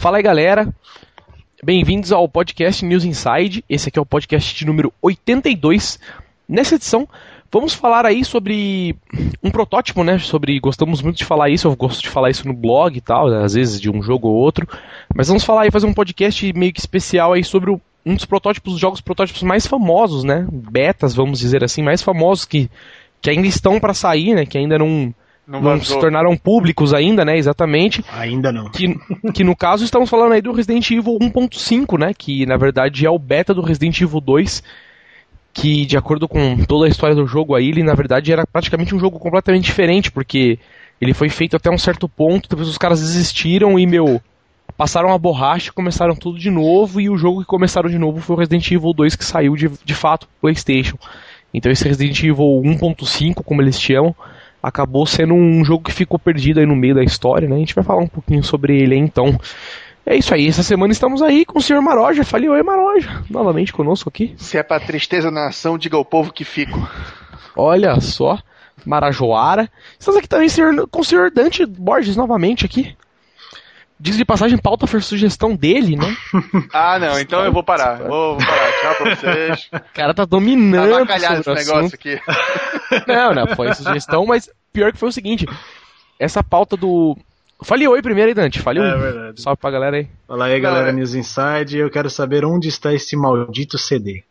Fala aí, galera. Bem-vindos ao podcast News Inside. Esse aqui é o podcast de número 82. Nessa edição, vamos falar aí sobre um protótipo, né? Sobre gostamos muito de falar isso, eu gosto de falar isso no blog e tal, às vezes de um jogo ou outro. Mas vamos falar aí fazer um podcast meio que especial aí sobre o, um dos protótipos, os jogos protótipos mais famosos, né? Betas, vamos dizer assim, mais famosos que que ainda estão para sair, né? Que ainda não não, não se tornaram públicos ainda, né? Exatamente. Ainda não. Que, que no caso estamos falando aí do Resident Evil 1.5, né? Que na verdade é o beta do Resident Evil 2. Que de acordo com toda a história do jogo aí, ele na verdade era praticamente um jogo completamente diferente, porque ele foi feito até um certo ponto, depois os caras desistiram e, meu, passaram a borracha, começaram tudo de novo, e o jogo que começaram de novo foi o Resident Evil 2 que saiu de, de fato pro PlayStation. Então esse Resident Evil 1.5, como eles chamam, acabou sendo um jogo que ficou perdido aí no meio da história, né? A gente vai falar um pouquinho sobre ele aí, então. É isso aí, essa semana estamos aí com o senhor Maroja. Fale oi, Maroja, novamente conosco aqui. Se é pra tristeza na nação, diga ao povo que fico. Olha só, Marajoara. Estamos aqui também senhor, com o senhor Dante Borges novamente aqui. Diz de passagem, pauta foi sugestão dele, né? ah, não, então eu vou parar. Vou, vou parar. Tchau pra vocês. O cara tá dominando. Tá esse negócio aqui. Não, não, foi sugestão, mas pior que foi o seguinte: essa pauta do. Fale oi primeiro aí, Dante. Fale é, um. verdade. Salve pra galera aí. Fala aí, galera é. News Inside. Eu quero saber onde está esse maldito CD.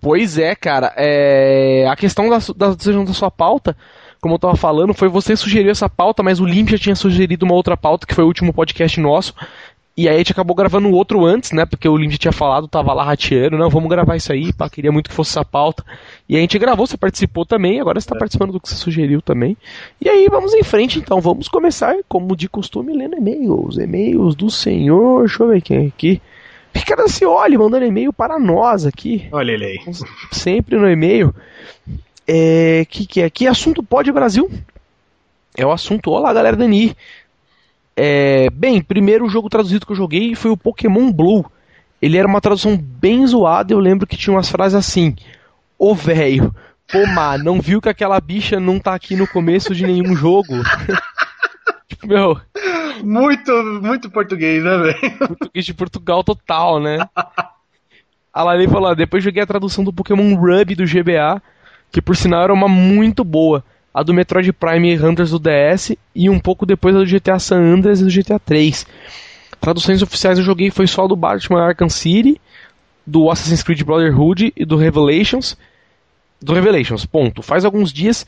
Pois é, cara. É... A questão da, da, da sua pauta como eu tava falando, foi você sugeriu essa pauta, mas o Limp já tinha sugerido uma outra pauta, que foi o último podcast nosso. E aí a gente acabou gravando o outro antes, né? Porque o Limp tinha falado, tava lá rateando, não, vamos gravar isso aí, pá, queria muito que fosse essa pauta. E a gente gravou, você participou também, agora você tá é. participando do que você sugeriu também. E aí vamos em frente então, vamos começar, como de costume, lendo e-mails. E-mails do senhor, deixa eu ver quem é aqui. Ricardo Cioli mandando e-mail para nós aqui. Olha ele aí. Sempre no e-mail. É, que, que é? Que assunto pode Brasil? É o assunto. Olá, galera Dani. É, bem, primeiro jogo traduzido que eu joguei foi o Pokémon Blue. Ele era uma tradução bem zoada. Eu lembro que tinha umas frases assim: Ô velho, pô, má, não viu que aquela bicha não tá aqui no começo de nenhum jogo? tipo, meu. Muito, muito português, né, velho? Português de Portugal total, né? A Lali falou: depois joguei a tradução do Pokémon Rub do GBA que por sinal era uma muito boa. A do Metroid Prime Hunters do DS e um pouco depois a do GTA San Andreas e do GTA 3. Traduções oficiais eu joguei foi só do Batman Arkham City, do Assassin's Creed Brotherhood e do Revelations. Do Revelations, ponto. Faz alguns dias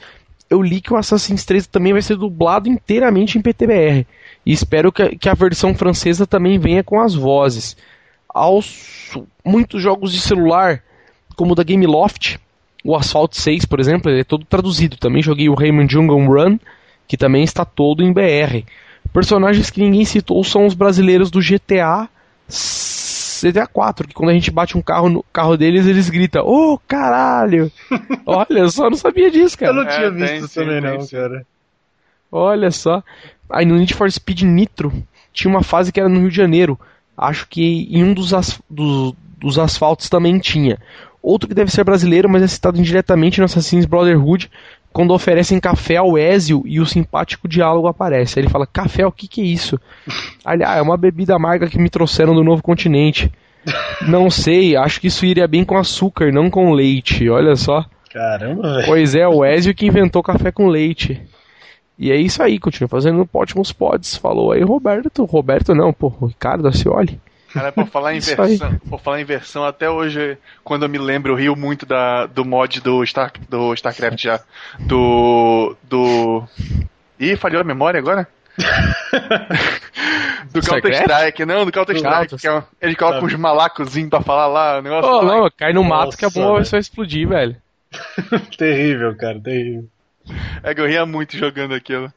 eu li que o Assassin's 3 também vai ser dublado inteiramente em PTBR. E espero que, que a versão francesa também venha com as vozes. Aos muitos jogos de celular, como o da Gameloft, o Asphalt 6, por exemplo, ele é todo traduzido. Também joguei o Rayman Jungle Run, que também está todo em BR. Personagens que ninguém citou são os brasileiros do GTA GTA 4, que quando a gente bate um carro no carro deles, eles gritam: Ô oh, caralho! Olha só, não sabia disso, cara. Eu não tinha é, visto tem, também, tem, não, tem. cara. Olha só. Aí no Need for Speed Nitro tinha uma fase que era no Rio de Janeiro. Acho que em um dos, as, dos, dos asfaltos também tinha. Outro que deve ser brasileiro, mas é citado indiretamente no Assassin's Brotherhood, quando oferecem café ao Ezio e o simpático diálogo aparece. Aí ele fala: Café, o que, que é isso? Aliás, é uma bebida amarga que me trouxeram do novo continente. Não sei, acho que isso iria bem com açúcar, não com leite. Olha só. Caramba, velho. Pois é, o Ezio que inventou café com leite. E é isso aí, continua fazendo ótimos pods. Falou aí, Roberto. Roberto não, pô, Ricardo Acioli. Cara, por falar em versão, por falar em versão, até hoje, quando eu me lembro, eu rio muito da, do mod do, Star, do StarCraft já. Do. Do. Ih, falhou a memória agora? do Counter-Strike, não, do Counter-Strike, que é, ele coloca tá. uns malacozinhos pra falar lá, o negócio. Oh, não, cai no mato que a bomba vai só explodir, velho. terrível, cara, terrível. É que eu ria muito jogando aquilo.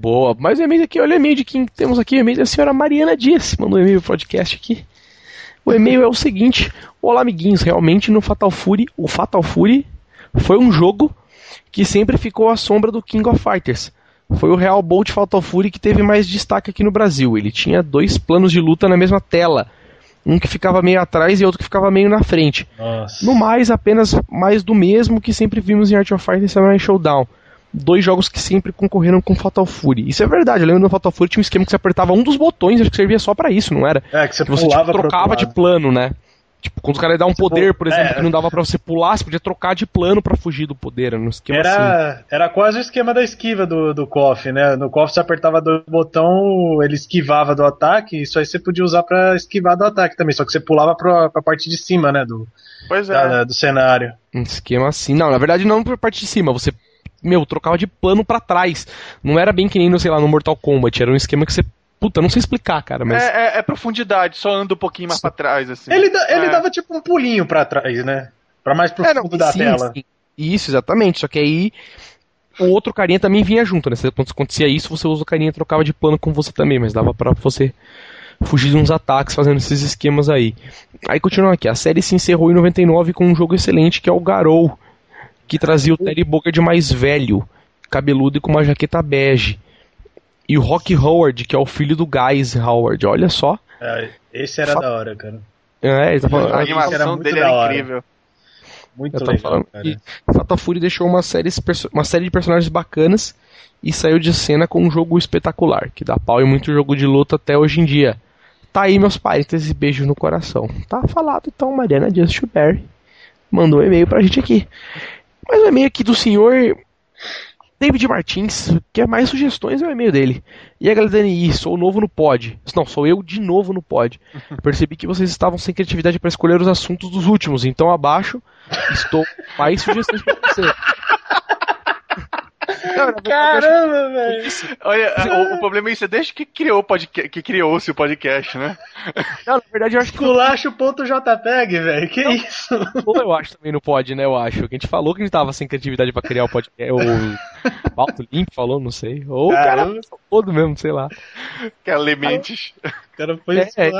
Boa. Mais um e-mail aqui. Olha o e-mail de quem temos aqui. O e-mail da senhora Mariana Dias. Mandou um e-mail pro podcast aqui. O e-mail é o seguinte: Olá, amiguinhos. Realmente no Fatal Fury, o Fatal Fury foi um jogo que sempre ficou à sombra do King of Fighters. Foi o Real Bolt Fatal Fury que teve mais destaque aqui no Brasil. Ele tinha dois planos de luta na mesma tela. Um que ficava meio atrás e outro que ficava meio na frente. Nossa. No mais, apenas mais do mesmo que sempre vimos em Art of Fighter Samurai Showdown dois jogos que sempre concorreram com Fatal Fury. Isso é verdade, eu lembro no Fatal Fury tinha um esquema que você apertava um dos botões, acho que servia só para isso, não era? É, que você, que você tipo, trocava de plano, né? Tipo, quando o cara ia dar um poder, por exemplo, é, que não dava para você pular, você podia trocar de plano para fugir do poder, no esquema era, assim. Era quase o esquema da esquiva do, do KOF, né? No KOF você apertava dois botão, ele esquivava do ataque, isso aí você podia usar para esquivar do ataque também, só que você pulava pra, pra parte de cima, né? Do, pois é. Da, do cenário. Um esquema assim. Não, na verdade não pra parte de cima, você meu, trocava de plano para trás. Não era bem que nem, no, sei lá, no Mortal Kombat. Era um esquema que você. Puta, não sei explicar, cara, mas. É, é, é profundidade, só anda um pouquinho mais pra trás, assim. Ele, ele é. dava tipo um pulinho pra trás, né? Pra mais pro é, fundo da sim, tela. Sim. Isso, exatamente. Só que aí o outro carinha também vinha junto, né? Quando acontecia isso, você usa o carinha e trocava de plano com você também, mas dava para você fugir de uns ataques fazendo esses esquemas aí. Aí continuando aqui, a série se encerrou em 99 com um jogo excelente que é o Garou, que trazia o Terry Bogard mais velho, cabeludo e com uma jaqueta bege. E o Rock Howard, que é o filho do Guys Howard, olha só. É, esse era Fa da hora, cara. É, ele tá falando, a animação dele era incrível. Muito Eu legal, falando cara. que Fatal Fury deixou uma série, uma série de personagens bacanas e saiu de cena com um jogo espetacular, que dá pau em muito jogo de luta até hoje em dia. Tá aí, meus parentes, beijos no coração. Tá falado então, Mariana Dias Schubert mandou um e-mail pra gente aqui. Mas o e-mail aqui do senhor David Martins, quer mais sugestões, é o e-mail dele. E a galera Dani, sou novo no pod. Não, sou eu de novo no pod. Percebi que vocês estavam sem criatividade para escolher os assuntos dos últimos, então abaixo estou mais sugestões para você. Não, Caramba, velho. Olha, o, o, problema é isso, é desde que criou podcast, que criou-se o podcast, né? Não, na verdade eu acho que. Esculacho.jpg, velho. Que não, isso? Ou eu acho também no pod, né? Eu acho. Que a gente falou que a gente tava sem criatividade pra criar o podcast. Ou o Balto Limp falou, não sei. Ou o cara todo mesmo, sei lá. Que elementes. O cara foi é, é,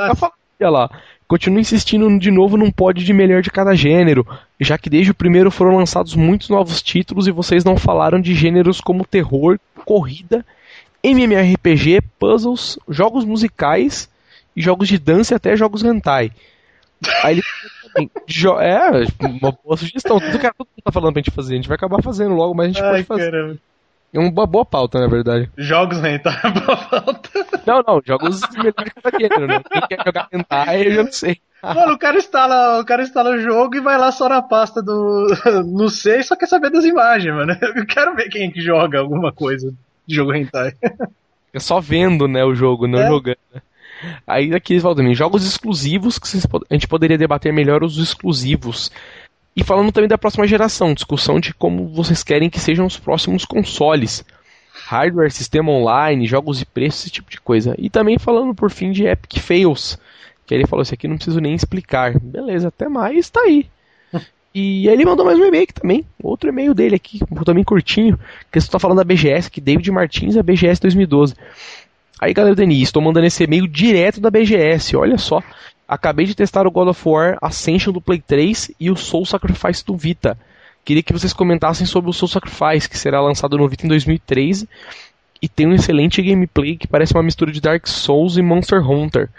Olha lá. Continuo insistindo de novo num pod de melhor de cada gênero, já que desde o primeiro foram lançados muitos novos títulos e vocês não falaram de gêneros como terror, corrida, MMORPG, puzzles, jogos musicais e jogos de dança e até jogos hentai. Aí ele é, uma boa sugestão. Tudo que tudo que tá falando pra gente fazer, a gente vai acabar fazendo logo, mas a gente Ai, pode fazer. Caramba. É uma boa pauta, na verdade. Jogos hentai é boa pauta. Não, não, jogos melhores que gênero, né? Quem quer jogar hentai, eu já não sei. Mano, o cara instala, o cara instala o jogo e vai lá só na pasta do no C e só quer saber das imagens, mano. Eu quero ver quem é que joga alguma coisa de jogo hentai. É só vendo, né, o jogo, não é. jogando. Aí aqui eles falam também, jogos exclusivos que a gente poderia debater melhor os exclusivos. E falando também da próxima geração, discussão de como vocês querem que sejam os próximos consoles. Hardware, sistema online, jogos de preço, esse tipo de coisa. E também falando por fim de Epic Fails. Que ele falou assim, aqui não preciso nem explicar. Beleza, até mais, tá aí. E aí ele mandou mais um e-mail aqui também, outro e-mail dele aqui, também curtinho, que você está falando da BGS, que David Martins é BGS 2012. Aí galera Denis, estou mandando esse e-mail direto da BGS, olha só. Acabei de testar o God of War Ascension do Play 3 e o Soul Sacrifice do Vita. Queria que vocês comentassem sobre o Soul Sacrifice, que será lançado no Vita em 2013 e tem um excelente gameplay que parece uma mistura de Dark Souls e Monster Hunter.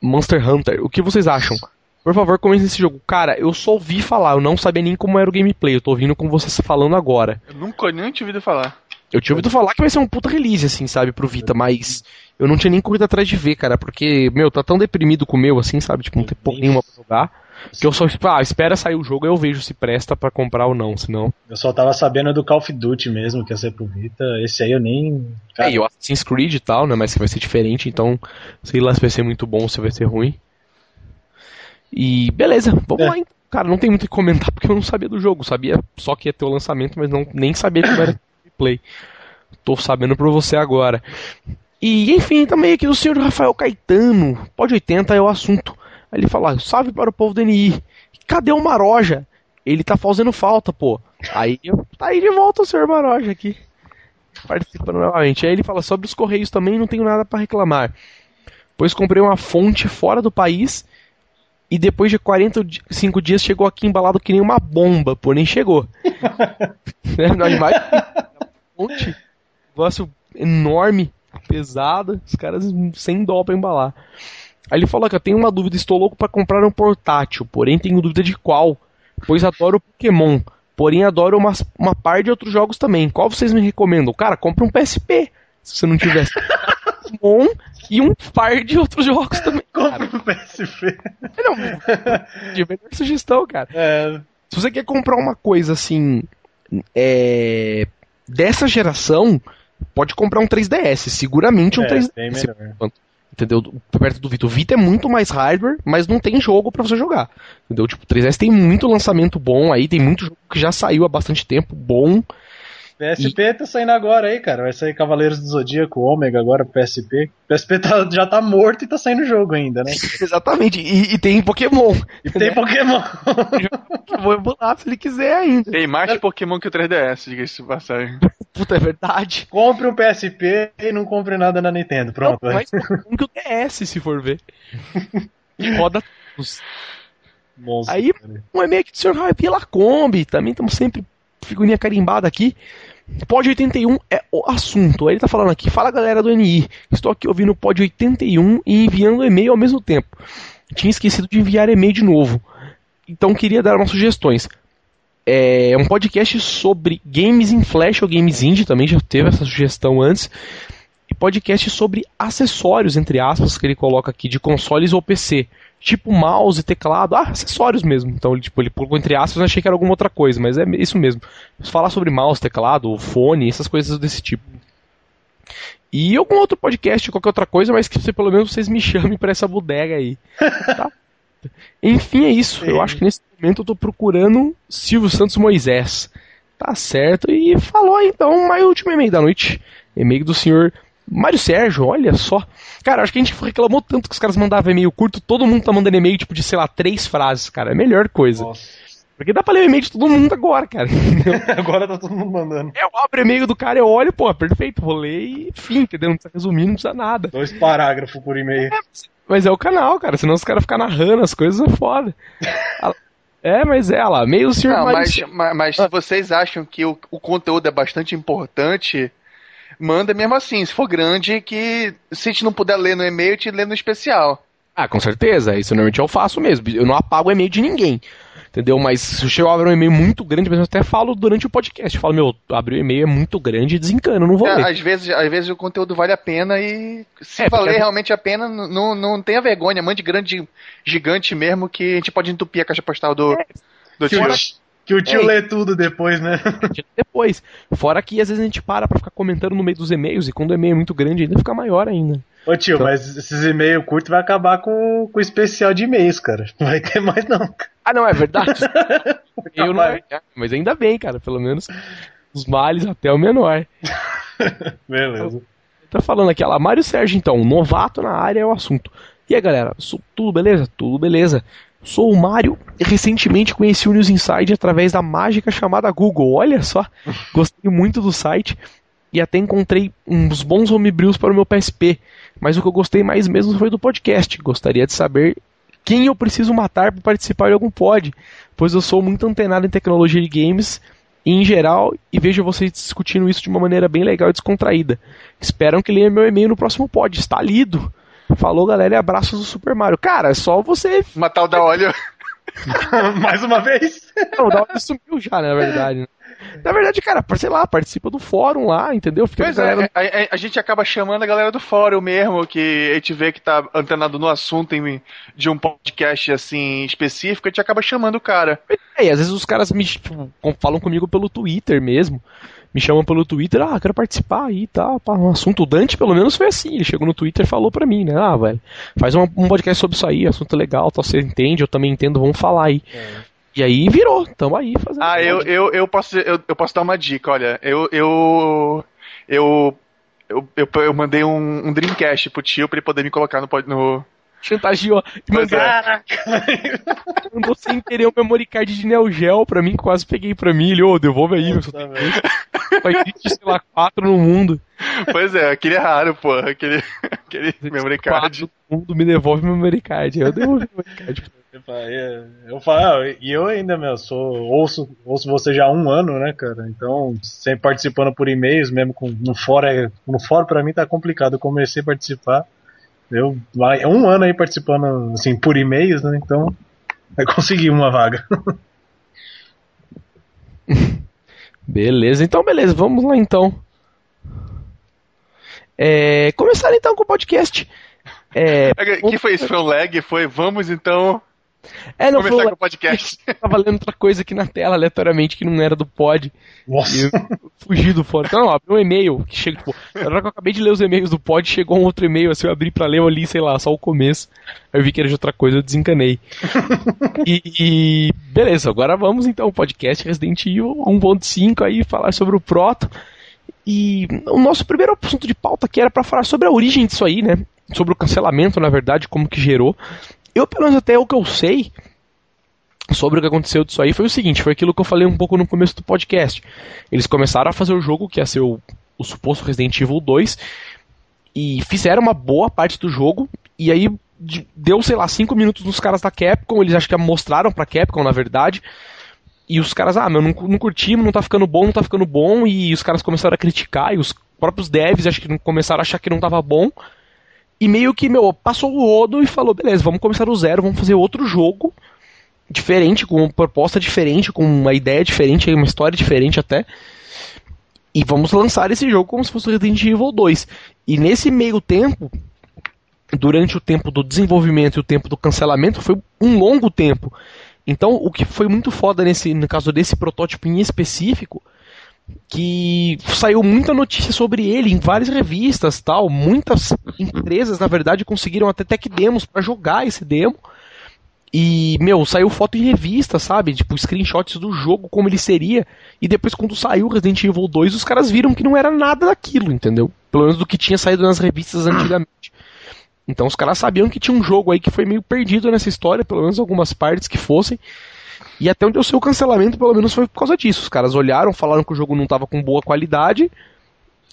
Monster Hunter. O que vocês acham? Por favor, comentem esse jogo. Cara, eu só ouvi falar, eu não sabia nem como era o gameplay. Eu tô ouvindo com vocês falando agora. Eu nunca nem tinha ouvido falar. Eu tinha ouvido falar que vai ser um puta release, assim, sabe, pro Vita, mas eu não tinha nem corrido atrás de ver, cara, porque, meu, tá tão deprimido com o meu, assim, sabe, tipo, não tem porra nenhuma pra jogar. Que eu só, tipo, ah, espera sair o jogo e eu vejo se presta para comprar ou não, senão. Eu só tava sabendo do Call of Duty mesmo, que ia ser pro Vita. Esse aí eu nem. Cara... É, e o Assassin's Creed e tal, né? Mas que vai ser diferente, então sei lá se vai ser muito bom ou se vai ser ruim. E beleza, vamos é. lá então. Cara, não tem muito o que comentar porque eu não sabia do jogo. Sabia só que ia ter o lançamento, mas não, nem sabia como era gameplay. Tô sabendo por você agora. E enfim, também aqui do senhor Rafael Caetano. Pode 80 é o assunto. Aí ele fala: salve para o povo do NI. Cadê o Maroja? Ele tá fazendo falta, pô. Aí tá aí de volta o senhor Maroja aqui. Participando novamente. Aí ele fala: sobre os Correios também não tenho nada para reclamar. Pois comprei uma fonte fora do país e depois de 45 dias chegou aqui embalado que nem uma bomba, porém chegou. é, não, fonte negócio enorme, pesado, os caras sem dó pra embalar. Aí ele falou que eu tenho uma dúvida, estou louco para comprar um portátil, porém tenho dúvida de qual, pois adoro Pokémon. porém adoro uma, uma par de outros jogos também. Qual vocês me recomendam? Cara, compra um PSP, se você não tivesse. bom e um par de outros jogos também. Compra um PSP. Não, de melhor sugestão, cara. É. Se você quer comprar uma coisa assim, é, dessa geração, pode comprar um 3DS. Seguramente um é, 3DS. Entendeu? Perto do Vita. O Vita é muito mais hardware, mas não tem jogo para você jogar. Entendeu? Tipo, o 3DS tem muito lançamento bom aí, tem muito jogo que já saiu há bastante tempo, bom. PSP e... tá saindo agora aí, cara. Vai sair Cavaleiros do Zodíaco, Ômega agora, PSP. PSP tá, já tá morto e tá saindo jogo ainda, né? Exatamente. E, e, tem Pokémon. E tem né? Pokémon. Vou emular se ele quiser ainda. Tem mais Pokémon que o 3DS, diga-se passagem. Puta, é verdade. Compre um PSP e não compre nada na Nintendo. Pronto. Não, mais Pokémon que o DS, se for ver. Roda todos. Aí, um e-mail aqui do Sr. Ravi Lacombe. Também estamos sempre figurinha carimbada aqui. Pod 81 é o assunto. Ele tá falando aqui, fala galera do NI. Estou aqui ouvindo o Pod 81 e enviando e-mail ao mesmo tempo. Tinha esquecido de enviar e-mail de novo. Então queria dar umas sugestões. É um podcast sobre games em flash ou games indie, também já teve essa sugestão antes. E podcast sobre acessórios, entre aspas, que ele coloca aqui, de consoles ou PC tipo mouse, teclado, ah, acessórios mesmo. Então ele, tipo, ele colocou entre aspas, eu achei que era alguma outra coisa, mas é isso mesmo. Falar sobre mouse, teclado, fone, essas coisas desse tipo. E algum outro podcast, qualquer outra coisa, mas que você, pelo menos vocês me chamem para essa bodega aí. Tá? Enfim, é isso. Sim. Eu acho que nesse momento eu tô procurando Silvio Santos Moisés. Tá certo. E falou então, mais último e-mail da noite. E-mail do senhor Mário Sérgio, olha só. Cara, acho que a gente reclamou tanto que os caras mandavam e-mail curto, todo mundo tá mandando e-mail tipo de, sei lá, três frases, cara. É a melhor coisa. Nossa. Porque dá pra ler o e-mail de todo mundo agora, cara. agora tá todo mundo mandando. Eu abro o e-mail do cara, eu olho, pô, perfeito, vou ler e fim, entendeu? Não precisa resumir, não precisa nada. Dois parágrafos por e-mail. É, mas é o canal, cara, senão os caras ficam narrando as coisas é foda. É, mas é lá, meio senhor Não, mas, mas, mas se vocês acham que o, o conteúdo é bastante importante, manda mesmo assim, se for grande, que se a gente não puder ler no e-mail, te lê no especial. Ah, com certeza, isso normalmente eu faço mesmo. Eu não apago o e-mail de ninguém. Entendeu? Mas se eu abrir um e-mail muito grande, eu até falo durante o podcast. Eu falo, meu, abrir o e-mail é muito grande e desencana, não vou é, ler. Às vezes, às vezes o conteúdo vale a pena e se é, valer porque... realmente a pena, não, não tenha vergonha. Mande grande, gigante mesmo, que a gente pode entupir a caixa postal do, é. do tio. Que o tio é, lê tudo depois, né? Depois. Fora que às vezes a gente para pra ficar comentando no meio dos e-mails, e quando o e-mail é muito grande ainda fica maior ainda. Ô tio, então... mas esses e-mails curtos vai acabar com, com o especial de e-mails, cara. Não vai ter mais não. Ah, não, é verdade. Eu não é, mas ainda bem, cara. Pelo menos os males até o menor. Beleza. Tá falando aqui, lá, Mário Sérgio, então, novato na área é o assunto. E aí, galera, tudo beleza? Tudo beleza. Sou o Mário e recentemente conheci o News Inside através da mágica chamada Google. Olha só, gostei muito do site e até encontrei uns bons homebrews para o meu PSP. Mas o que eu gostei mais mesmo foi do podcast. Gostaria de saber quem eu preciso matar para participar de algum pod, pois eu sou muito antenado em tecnologia de games em geral e vejo vocês discutindo isso de uma maneira bem legal e descontraída. Esperam que leia meu e-mail no próximo pod. Está lido! Falou, galera, e abraços do Super Mario. Cara, é só você. Matar o da óleo. Mais uma vez? Não, o da óleo sumiu já, na verdade. Né? Na verdade, cara, sei lá, participa do fórum lá, entendeu? Fica pois a, galera... é, a, a, gente acaba chamando a galera do fórum mesmo, que a gente vê que tá antenado no assunto em, de um podcast assim específico, a gente acaba chamando o cara. É, e às vezes os caras me tipo, falam comigo pelo Twitter mesmo me chamam pelo Twitter, ah, quero participar aí e tá, tal. Um assunto o Dante, pelo menos, foi assim. Ele chegou no Twitter e falou pra mim, né? Ah, velho, faz um, um podcast sobre isso aí, assunto legal, tal, você entende, eu também entendo, vamos falar aí. É. E aí virou, tamo aí fazendo. Ah, eu, eu, eu, posso, eu, eu posso dar uma dica, olha, eu. eu, eu eu, eu, eu, mandei um, um Dreamcast pro tio pra ele poder me colocar no, no, chantageou. Mandou, é. mandou sem querer o memory card de Neo Geo pra mim, quase peguei pra mim. Ele, ô, oh, devolve aí, meu. Só existe, sei lá, quatro no mundo. Pois é, aquele é raro, pô. Aquele, aquele memory card. Quatro no mundo me devolve o memory card. Eu devolvi o memory card. Eu falo, e eu ainda, meu, sou, ouço, ouço você já há um ano, né, cara? Então, sempre participando por e-mails, mesmo com, no é, no fórum pra mim tá complicado. Eu comecei a participar, eu um ano aí participando assim por e-mails, né? Então vai conseguir uma vaga. beleza, então beleza, vamos lá então. É, começar então com o podcast. É, que foi isso? Foi um lag? Foi vamos então é, não, Começar foi, com o podcast. Tava lendo outra coisa aqui na tela, aleatoriamente, que não era do pod. Nossa. fugi do fora. Então, ó, um e-mail que chega, tipo, na hora que eu acabei de ler os e-mails do pod, chegou um outro e-mail, assim, eu abri pra ler, eu li, sei lá, só o começo. Aí eu vi que era de outra coisa, eu desencanei. e, e, beleza, agora vamos então, podcast Resident Evil 1.5 aí, falar sobre o Proto. E o nosso primeiro assunto de pauta aqui era para falar sobre a origem disso aí, né? Sobre o cancelamento, na verdade, como que gerou. Eu, pelo menos até o que eu sei sobre o que aconteceu disso aí foi o seguinte, foi aquilo que eu falei um pouco no começo do podcast. Eles começaram a fazer o jogo, que ia ser o, o suposto Resident Evil 2, e fizeram uma boa parte do jogo, e aí deu, sei lá, 5 minutos nos caras da Capcom, eles acho que mostraram pra Capcom, na verdade, e os caras, ah, meu, não, não curtimos, não tá ficando bom, não tá ficando bom, e os caras começaram a criticar, e os próprios devs acho que começaram a achar que não tava bom, e meio que, meu, passou o rodo e falou, beleza, vamos começar do zero, vamos fazer outro jogo diferente, com uma proposta diferente, com uma ideia diferente, uma história diferente até. E vamos lançar esse jogo como se fosse Resident Evil 2. E nesse meio tempo, durante o tempo do desenvolvimento e o tempo do cancelamento, foi um longo tempo. Então, o que foi muito foda nesse, no caso desse protótipo em específico, que saiu muita notícia sobre ele em várias revistas, tal. Muitas empresas, na verdade, conseguiram até tech demos para jogar esse demo. E, meu, saiu foto em revista, sabe? Tipo, screenshots do jogo, como ele seria. E depois, quando saiu Resident Evil 2, os caras viram que não era nada daquilo, entendeu? Pelo menos do que tinha saído nas revistas antigamente. Então, os caras sabiam que tinha um jogo aí que foi meio perdido nessa história, pelo menos algumas partes que fossem. E até onde eu sei o cancelamento, pelo menos foi por causa disso. Os caras olharam, falaram que o jogo não estava com boa qualidade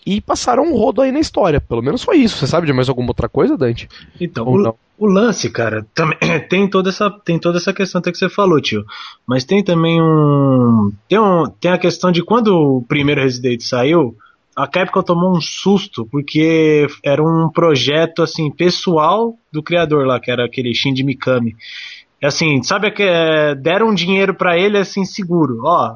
e passaram um rodo aí na história. Pelo menos foi isso. Você sabe de mais alguma outra coisa, Dante? Então, o, o, lance, cara, também, tem, toda essa, tem toda essa questão até que você falou, tio. Mas tem também um. Tem, um, tem a questão de quando o primeiro Resident saiu. A Capcom tomou um susto porque era um projeto assim pessoal do criador lá, que era aquele Shinji Mikami. É assim, sabe que é, deram dinheiro para ele assim seguro. Ó,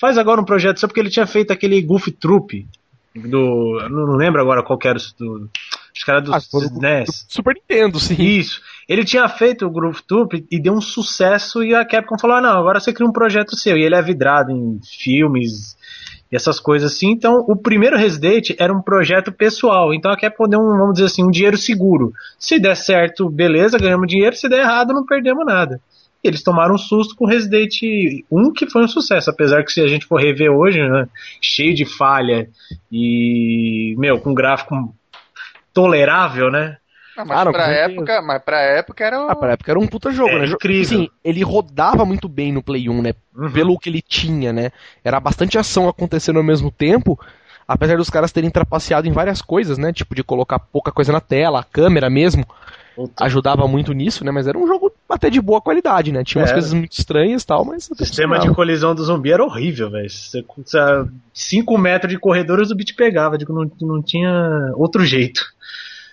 faz agora um projeto só porque ele tinha feito aquele Goof Troop do, não, não lembro agora qual era do os caras do, ah, do NES. Super Nintendo, sim. Isso. Ele tinha feito o Groove Troop e deu um sucesso e a Capcom falou: ah, "Não, agora você cria um projeto seu". E ele é vidrado em filmes e essas coisas assim. Então, o primeiro Resident era um projeto pessoal. Então, a Capcom deu um, vamos dizer assim, um dinheiro seguro. Se der certo, beleza, ganhamos dinheiro. Se der errado, não perdemos nada. E eles tomaram um susto com Resident 1, que foi um sucesso. Apesar que se a gente for rever hoje, né, cheio de falha e, meu, com gráfico tolerável, né? Ah, mas, ah, pra época, mas pra época era o... Ah, pra época era um puta jogo, é, né? Incrível. Sim, ele rodava muito bem no Play 1, né? Uhum. Pelo que ele tinha, né? Era bastante ação acontecendo ao mesmo tempo, apesar dos caras terem trapaceado em várias coisas, né? Tipo de colocar pouca coisa na tela, a câmera mesmo. Puta. Ajudava muito nisso, né? Mas era um jogo até de boa qualidade, né? Tinha umas é. coisas muito estranhas e tal, mas. O sistema de colisão do zumbi era horrível, velho. 5 metros de corredores o bicho pegava, digo, não, não tinha outro jeito.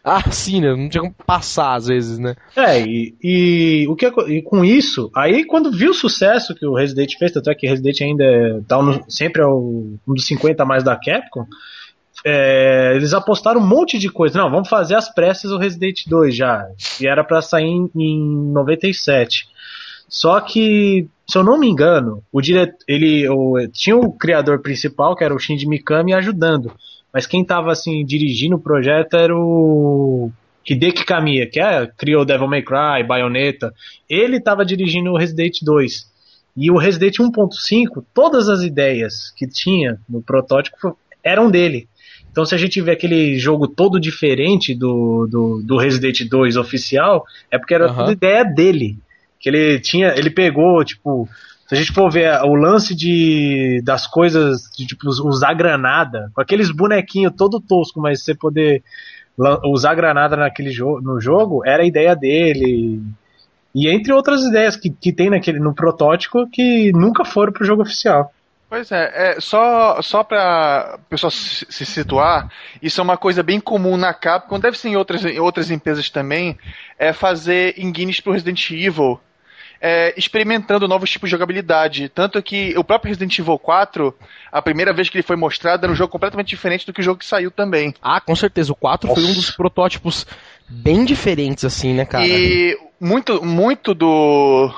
Ah, sim, né? Não tinha como passar às vezes, né? É, e, e o que, e com isso, aí quando viu o sucesso que o Resident fez, tanto é que Resident ainda é, tá sempre é um dos 50 mais da Capcom, é, eles apostaram um monte de coisa. Não, vamos fazer as pressas o Resident 2 já. E era para sair em, em 97. Só que, se eu não me engano, o diretor, ele o, tinha o criador principal, que era o Shinji Mikami, ajudando. Mas quem tava assim dirigindo o projeto era o Hideki Kamiya, que é, criou Devil May Cry, Bayonetta. Ele tava dirigindo o Resident 2. E o Resident 1.5, todas as ideias que tinha no protótipo eram dele. Então, se a gente vê aquele jogo todo diferente do, do, do Resident 2 oficial, é porque era uhum. tudo ideia dele. Que ele tinha. Ele pegou, tipo, se a gente for ver o lance de, das coisas, de tipo, usar granada, com aqueles bonequinhos todo tosco, mas você poder usar granada naquele jo no jogo, era a ideia dele. E entre outras ideias que, que tem naquele, no protótipo que nunca foram pro jogo oficial. Pois é, é só, só para pessoal se, situar, isso é uma coisa bem comum na Capcom, deve ser em outras, em outras empresas também, é fazer engines pro Resident Evil é, experimentando novos tipos de jogabilidade. Tanto que o próprio Resident Evil 4, a primeira vez que ele foi mostrado, era um jogo completamente diferente do que o jogo que saiu também. Ah, com certeza. O 4 Nossa. foi um dos protótipos bem diferentes, assim, né, cara? E muito, muito do.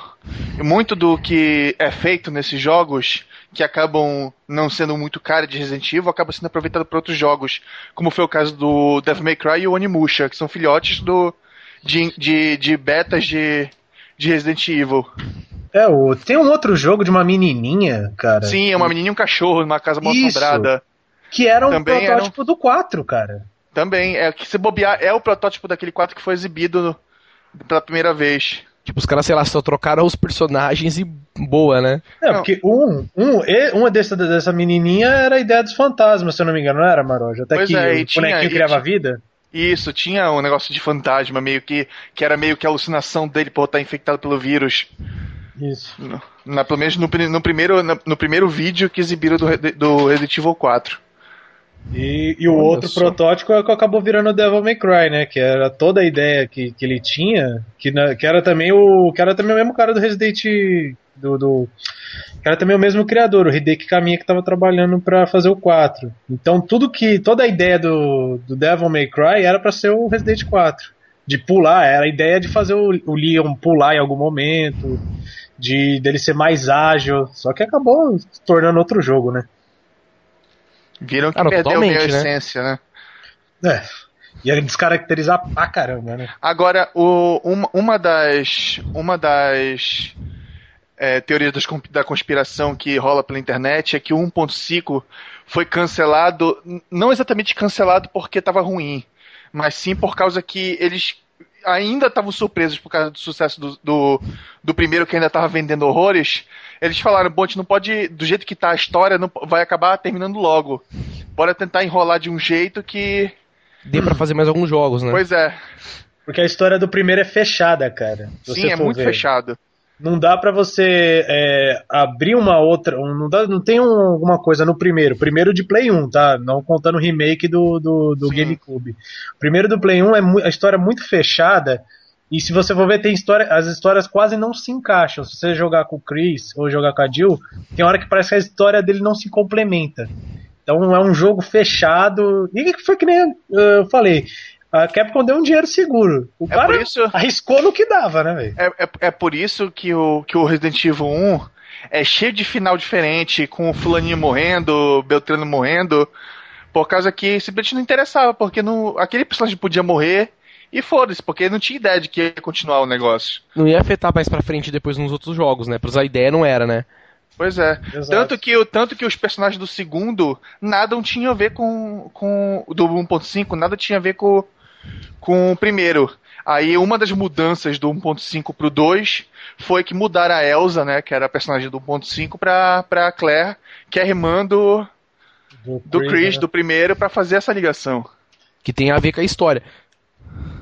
Muito do que é feito nesses jogos que acabam não sendo muito cara de Resident Evil, acaba sendo aproveitado para outros jogos, como foi o caso do Devil May Cry e o Onimusha, que são filhotes do, de, de, de betas de, de Resident Evil. É, o, tem um outro jogo de uma menininha, cara. Sim, é uma menininha e um cachorro numa casa mal assombrada. Que era um Também protótipo do 4, cara. Também, é que se bobear, é o protótipo daquele 4 que foi exibido pela primeira vez. Tipo, os caras, sei lá, só trocaram os personagens e boa, né? É, porque um, um, uma dessa, dessa menininha era a ideia dos fantasmas, se eu não me engano, não era, Maroja? Até pois que é, o tinha, bonequinho criava vida. Isso, tinha um negócio de fantasma, meio que. que era meio que a alucinação dele por estar infectado pelo vírus. Isso. Na, pelo menos no, no primeiro, no primeiro vídeo que exibiram do, do Resident Evil 4. E, e o Olha outro só. protótipo é o que acabou virando o Devil May Cry, né? Que era toda a ideia que, que ele tinha, que, na, que era também o. que era também o mesmo cara do Resident do, do era também o mesmo criador, o Hideki Kamiya que estava trabalhando para fazer o 4. Então tudo que toda a ideia do, do Devil May Cry era para ser o Resident 4, de pular, era a ideia de fazer o, o Leon pular em algum momento, de dele ser mais ágil, só que acabou se tornando outro jogo, né? Viram que ah, perdeu a né? essência, né? É. Ia descaracterizar pra caramba, né? Agora, o, uma, uma das. Uma das é, teorias da conspiração que rola pela internet é que o 1.5 foi cancelado, não exatamente cancelado porque estava ruim, mas sim por causa que eles ainda estavam surpresos por causa do sucesso do, do, do primeiro que ainda estava vendendo horrores. Eles falaram, bom, a gente não pode, do jeito que tá a história, não vai acabar terminando logo. Bora tentar enrolar de um jeito que. Dê para fazer mais alguns jogos, né? Pois é. Porque a história do primeiro é fechada, cara. Sim, é muito ver. fechado não dá para você é, abrir uma outra. Não, dá, não tem um, alguma coisa no primeiro. Primeiro de Play 1, tá? Não contando o remake do, do, do GameCube. Primeiro do Play 1 é a história é muito fechada. E se você for ver, tem história, as histórias quase não se encaixam. Se você jogar com o Chris ou jogar com a Jill, tem hora que parece que a história dele não se complementa. Então é um jogo fechado. E que foi que nem eu falei a Capcom deu um dinheiro seguro. O é cara isso... arriscou no que dava, né, velho? É, é, é, por isso que o, que o Resident Evil 1 é cheio de final diferente, com o fulaninho morrendo, Beltrano morrendo, por causa que simplesmente não interessava, porque não, aquele personagem podia morrer e foda-se, porque não tinha ideia de que ia continuar o negócio. Não ia afetar mais pra frente depois nos outros jogos, né? Pois a ideia não era, né? Pois é. Tanto que, tanto que os personagens do segundo nada tinham a ver com, com do 1.5, nada tinha a ver com, com o primeiro. Aí uma das mudanças do 1.5 pro 2 foi que mudaram a Elsa, né, que era a personagem do 1.5 pra, pra Claire, que é a irmã do, do, do Chris, Chris né? do primeiro, para fazer essa ligação. Que tem a ver com a história.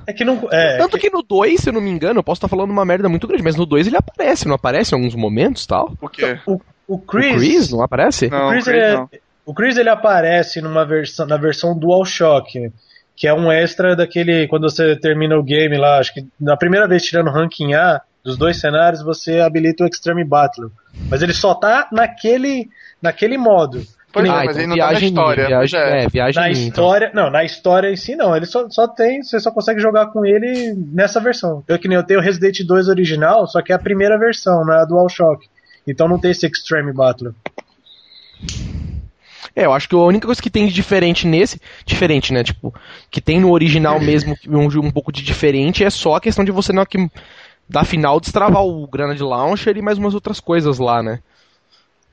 É que não. É, Tanto que... que... no 2, se eu não me engano, eu posso estar falando uma merda muito grande, mas no 2 ele aparece, não aparece em alguns momentos tal? O quê? O, o Chris. O Chris não aparece? Não, o Chris, Chris ele, é- o Chris ele aparece numa versão, na versão DualShock que é um extra daquele. Quando você termina o game lá, acho que na primeira vez tirando ranking A dos dois cenários, você habilita o Extreme Battle. Mas ele só tá naquele, naquele modo. Pois ah, mas então, ele não viagem tá na história. Viagem, é. é, viagem na minha, então. história, então. não, na história em si não. Ele só, só tem, você só consegue jogar com ele nessa versão. Eu que nem eu tenho o Resident 2 original, só que é a primeira versão, não é a DualShock. Então não tem esse Extreme Battle. É, eu acho que a única coisa que tem de diferente nesse. Diferente, né? Tipo, que tem no original mesmo um, um pouco de diferente é só a questão de você na que da final destravar o Granade Launcher e mais umas outras coisas lá, né?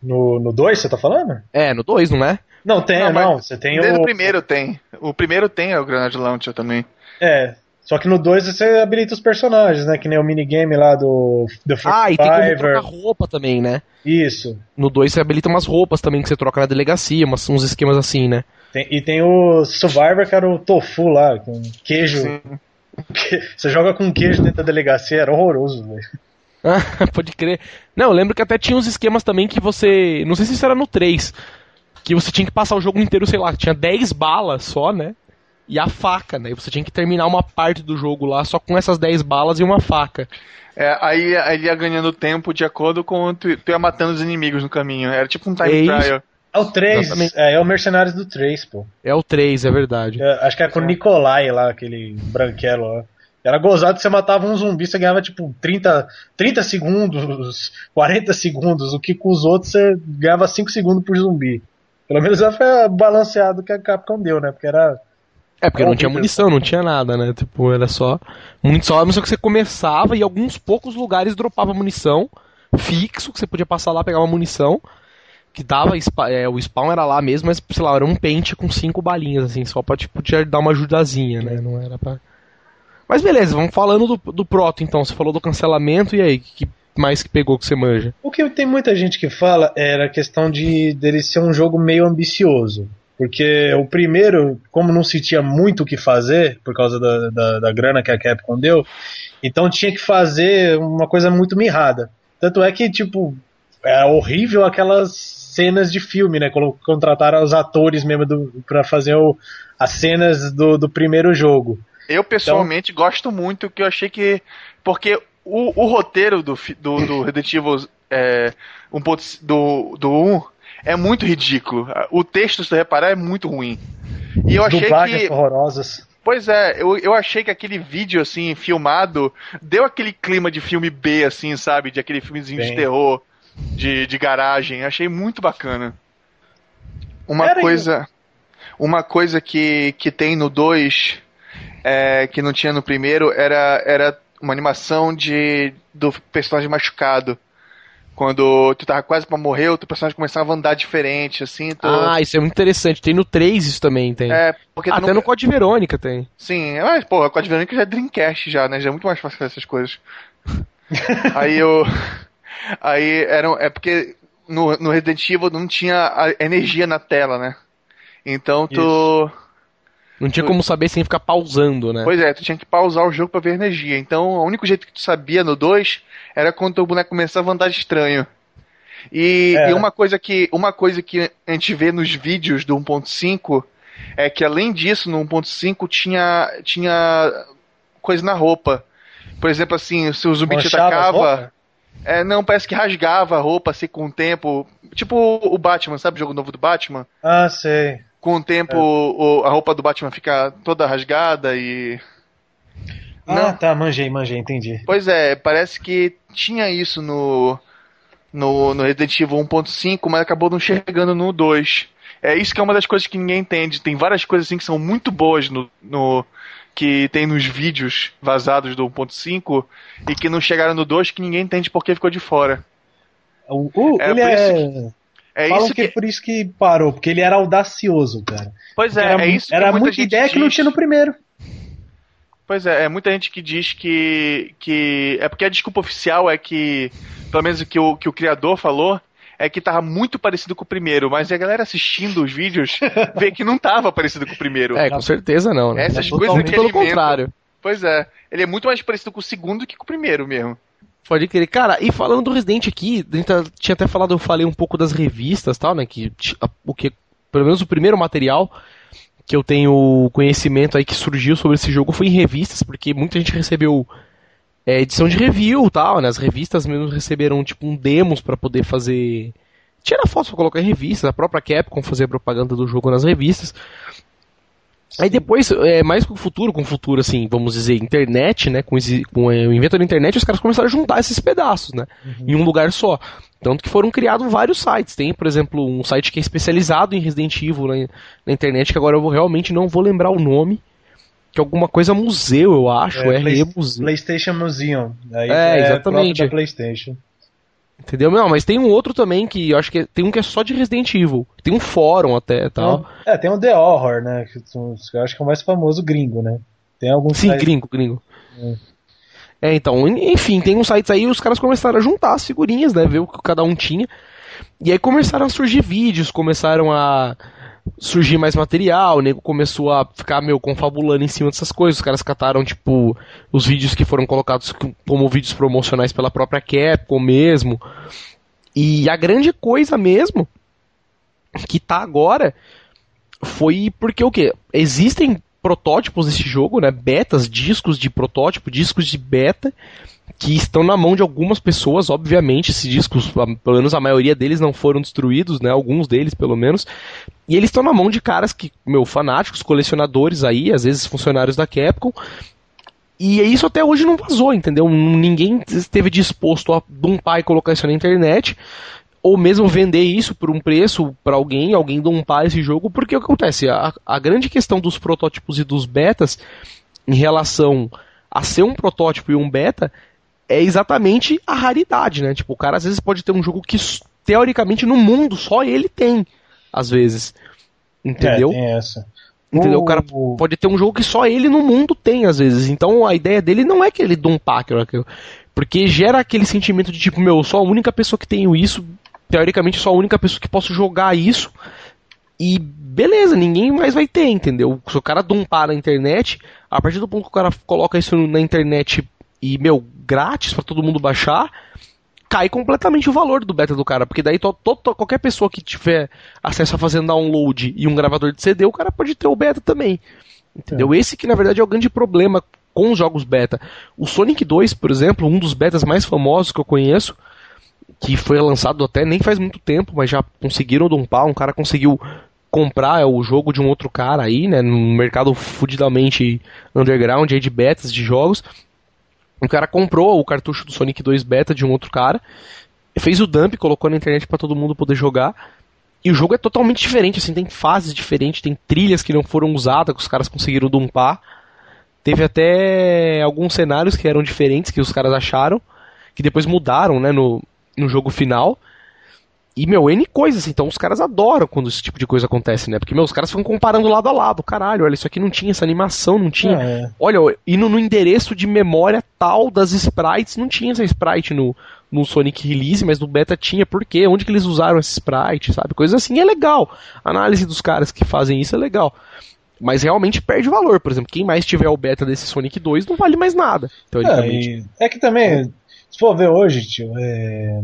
No 2 você tá falando? É, no 2, não é? Não, tem, não. não você tem o... o primeiro tem. O primeiro tem é o Granade Launcher também. É, só que no 2 você habilita os personagens, né? Que nem o minigame lá do The Ah, e tem como trocar roupa também, né? Isso. No 2 você habilita umas roupas também que você troca na delegacia, umas, uns esquemas assim, né? Tem, e tem o Survivor, que era o tofu lá, com queijo. Sim. Você joga com queijo dentro da delegacia, era horroroso, velho. Ah, pode crer. Não, eu lembro que até tinha uns esquemas também que você. Não sei se isso era no 3. Que você tinha que passar o jogo inteiro, sei lá, tinha 10 balas só, né? E a faca, né? E você tinha que terminar uma parte do jogo lá só com essas 10 balas e uma faca. É, aí ele ia ganhando tempo de acordo com tu, tu ia matando os inimigos no caminho. Era tipo um time é trial. É o 3, é, é, o Mercenários do 3, pô. É o 3, é verdade. É, acho que é com o Nikolai lá, aquele branquelo lá. Era gozado que você matava um zumbi, você ganhava tipo 30, 30 segundos, 40 segundos, o que com os outros você ganhava 5 segundos por zumbi. Pelo menos foi balanceado que a Capcom deu, né? Porque era. É, porque não tinha munição, não tinha nada, né? Tipo, era só. Muito só, só que você começava e alguns poucos lugares dropava munição fixo, que você podia passar lá pegar uma munição. Que dava. É, o spawn era lá mesmo, mas, sei lá, era um pente com cinco balinhas, assim, só pra, tipo, te dar uma ajudazinha, né? Não era pra. Mas beleza, vamos falando do, do Proto então. Você falou do cancelamento, e aí? Que mais que pegou que você manja? O que tem muita gente que fala era a questão de dele ser um jogo meio ambicioso. Porque o primeiro, como não se tinha muito o que fazer, por causa da, da, da grana que a Capcom deu, então tinha que fazer uma coisa muito mirrada. Tanto é que, tipo, é horrível aquelas cenas de filme, né? Contrataram os atores mesmo do, pra fazer o, as cenas do, do primeiro jogo. Eu pessoalmente então... gosto muito, que eu achei que. Porque o, o roteiro do, do, do é, um do, do 1 é muito ridículo. O texto, se reparar, é muito ruim. E eu achei Dublagens que. horrorosas. Pois é, eu, eu achei que aquele vídeo, assim, filmado, deu aquele clima de filme B, assim, sabe? De aquele filmezinho Bem. de terror, de, de garagem. Achei muito bacana. Uma coisa. Uma coisa que, que tem no 2 é, que não tinha no primeiro era, era uma animação de do personagem machucado. Quando tu tava quase pra morrer, o teu personagem começava a andar diferente, assim. Tu... Ah, isso é muito interessante. Tem no 3 isso também, tem. É, porque Até não... no Code Verônica tem. Sim, mas, pô, o Code Verônica já é Dreamcast já, né? Já é muito mais fácil fazer essas coisas. aí eu... Aí era... É porque no, no Resident Evil não tinha energia na tela, né? Então tu... Isso não tinha como saber sem ficar pausando, né? Pois é, tu tinha que pausar o jogo para ver energia. Então, o único jeito que tu sabia no 2 era quando o boneco começava a andar estranho. E, é. e, uma coisa que uma coisa que a gente vê nos vídeos do 1.5 é que além disso, no 1.5 tinha tinha coisa na roupa. Por exemplo, assim, se o zumbi te atacava, é, não, parece que rasgava a roupa assim com o tempo. Tipo o Batman, sabe o jogo novo do Batman? Ah, sei. Com o tempo, é. o, a roupa do Batman fica toda rasgada e. Ah, Não. tá, manjei, manjei, entendi. Pois é, parece que tinha isso no, no, no Resident Evil 1.5, mas acabou não chegando no 2. É isso que é uma das coisas que ninguém entende. Tem várias coisas assim que são muito boas no, no que tem nos vídeos vazados do 1.5 e que não chegaram no 2 que ninguém entende porque ficou de fora. O, o é, ele é... Que... É Falam isso que... que é por isso que parou, porque ele era audacioso, cara. Pois é, era, é isso que Era muita, muita ideia diz. que não tinha no primeiro. Pois é, é muita gente que diz que, que. É porque a desculpa oficial é que, pelo menos o que o, que o criador falou, é que tava muito parecido com o primeiro, mas a galera assistindo os vídeos vê que não tava parecido com o primeiro. É, com certeza não. Né? Essas é coisas que pelo contrário. Pois é, ele é muito mais parecido com o segundo que com o primeiro mesmo. Pode querer. Cara, e falando do Resident aqui, a gente tá, tinha até falado, eu falei um pouco das revistas tal, né? Que o que, pelo menos o primeiro material que eu tenho conhecimento aí que surgiu sobre esse jogo foi em revistas, porque muita gente recebeu é, edição de review tal, né? As revistas mesmo receberam tipo um demos para poder fazer. Tirar fotos pra colocar em revistas, a própria Capcom fazia propaganda do jogo nas revistas. Aí depois, é, mais com o futuro, com o futuro, assim, vamos dizer, internet, né? Com, com é, o invento da internet, os caras começaram a juntar esses pedaços, né? Uhum. Em um lugar só. Tanto que foram criados vários sites. Tem, por exemplo, um site que é especializado em Resident Evil na, na internet, que agora eu realmente não vou lembrar o nome. Que é alguma coisa museu, eu acho. É, RE Play, Museu. PlayStation Museum. Aí é, é exatamente. Da PlayStation. Entendeu? Não, mas tem um outro também que eu acho que é, tem um que é só de Resident Evil. Tem um fórum até tal. É, tem um The Horror, né? Que eu acho que é o mais famoso gringo, né? Tem alguns Sim, sites... gringo, gringo. É. é. então, enfim, tem uns sites aí os caras começaram a juntar as figurinhas, né? Ver o que cada um tinha. E aí começaram a surgir vídeos, começaram a surgir mais material, o nego começou a ficar meio confabulando em cima dessas coisas. Os caras cataram, tipo, os vídeos que foram colocados como vídeos promocionais pela própria Capcom mesmo. E a grande coisa mesmo que tá agora foi porque o que? Existem protótipos desse jogo, né? Betas, discos de protótipo, discos de beta, que estão na mão de algumas pessoas, obviamente, esses discos, pelo menos a maioria deles não foram destruídos, né? Alguns deles, pelo menos. E eles estão na mão de caras que, meu, fanáticos, colecionadores aí, às vezes funcionários da Capcom. E isso até hoje não vazou, entendeu? Ninguém esteve disposto a dumpar e colocar isso na internet ou mesmo vender isso por um preço para alguém, alguém dumpar esse jogo, porque o que acontece? A, a grande questão dos protótipos e dos betas em relação a ser um protótipo e um beta é exatamente a raridade, né? Tipo, o cara às vezes pode ter um jogo que teoricamente no mundo só ele tem, às vezes. Entendeu? É, tem essa. Entendeu? O cara pode ter um jogo que só ele no mundo tem, às vezes. Então a ideia dele não é que ele dumpar aquilo, porque gera aquele sentimento de tipo, meu, eu sou a única pessoa que tenho isso, teoricamente sou a única pessoa que posso jogar isso. E beleza, ninguém mais vai ter, entendeu? Se o cara dumpar na internet, a partir do ponto que o cara coloca isso na internet e, meu, grátis para todo mundo baixar, cai completamente o valor do beta do cara, porque daí to, to, qualquer pessoa que tiver acesso a fazer download e um gravador de CD, o cara pode ter o beta também. Entendeu? É. Esse que na verdade é o grande problema com os jogos beta. O Sonic 2, por exemplo, um dos betas mais famosos que eu conheço, que foi lançado até nem faz muito tempo, mas já conseguiram dumpar, um cara conseguiu comprar o jogo de um outro cara aí, né, no mercado fudidamente underground aí de betas de jogos, o cara comprou o cartucho do Sonic 2 Beta de um outro cara, fez o dump, colocou na internet para todo mundo poder jogar. E o jogo é totalmente diferente, assim, tem fases diferentes, tem trilhas que não foram usadas, que os caras conseguiram dumpar. Teve até alguns cenários que eram diferentes, que os caras acharam, que depois mudaram, né, no, no jogo final. E, meu, N coisas, então os caras adoram quando esse tipo de coisa acontece, né? Porque, meu, os caras ficam comparando lado a lado. Caralho, olha, isso aqui não tinha essa animação, não tinha. É. Olha, indo no endereço de memória tal das sprites, não tinha essa sprite no, no Sonic Release, mas no beta tinha. Por quê? Onde que eles usaram essa sprite, sabe? Coisas assim é legal. A análise dos caras que fazem isso é legal. Mas realmente perde valor. Por exemplo, quem mais tiver o beta desse Sonic 2 não vale mais nada. Teoricamente. É, é que também, se for ver hoje, tio, é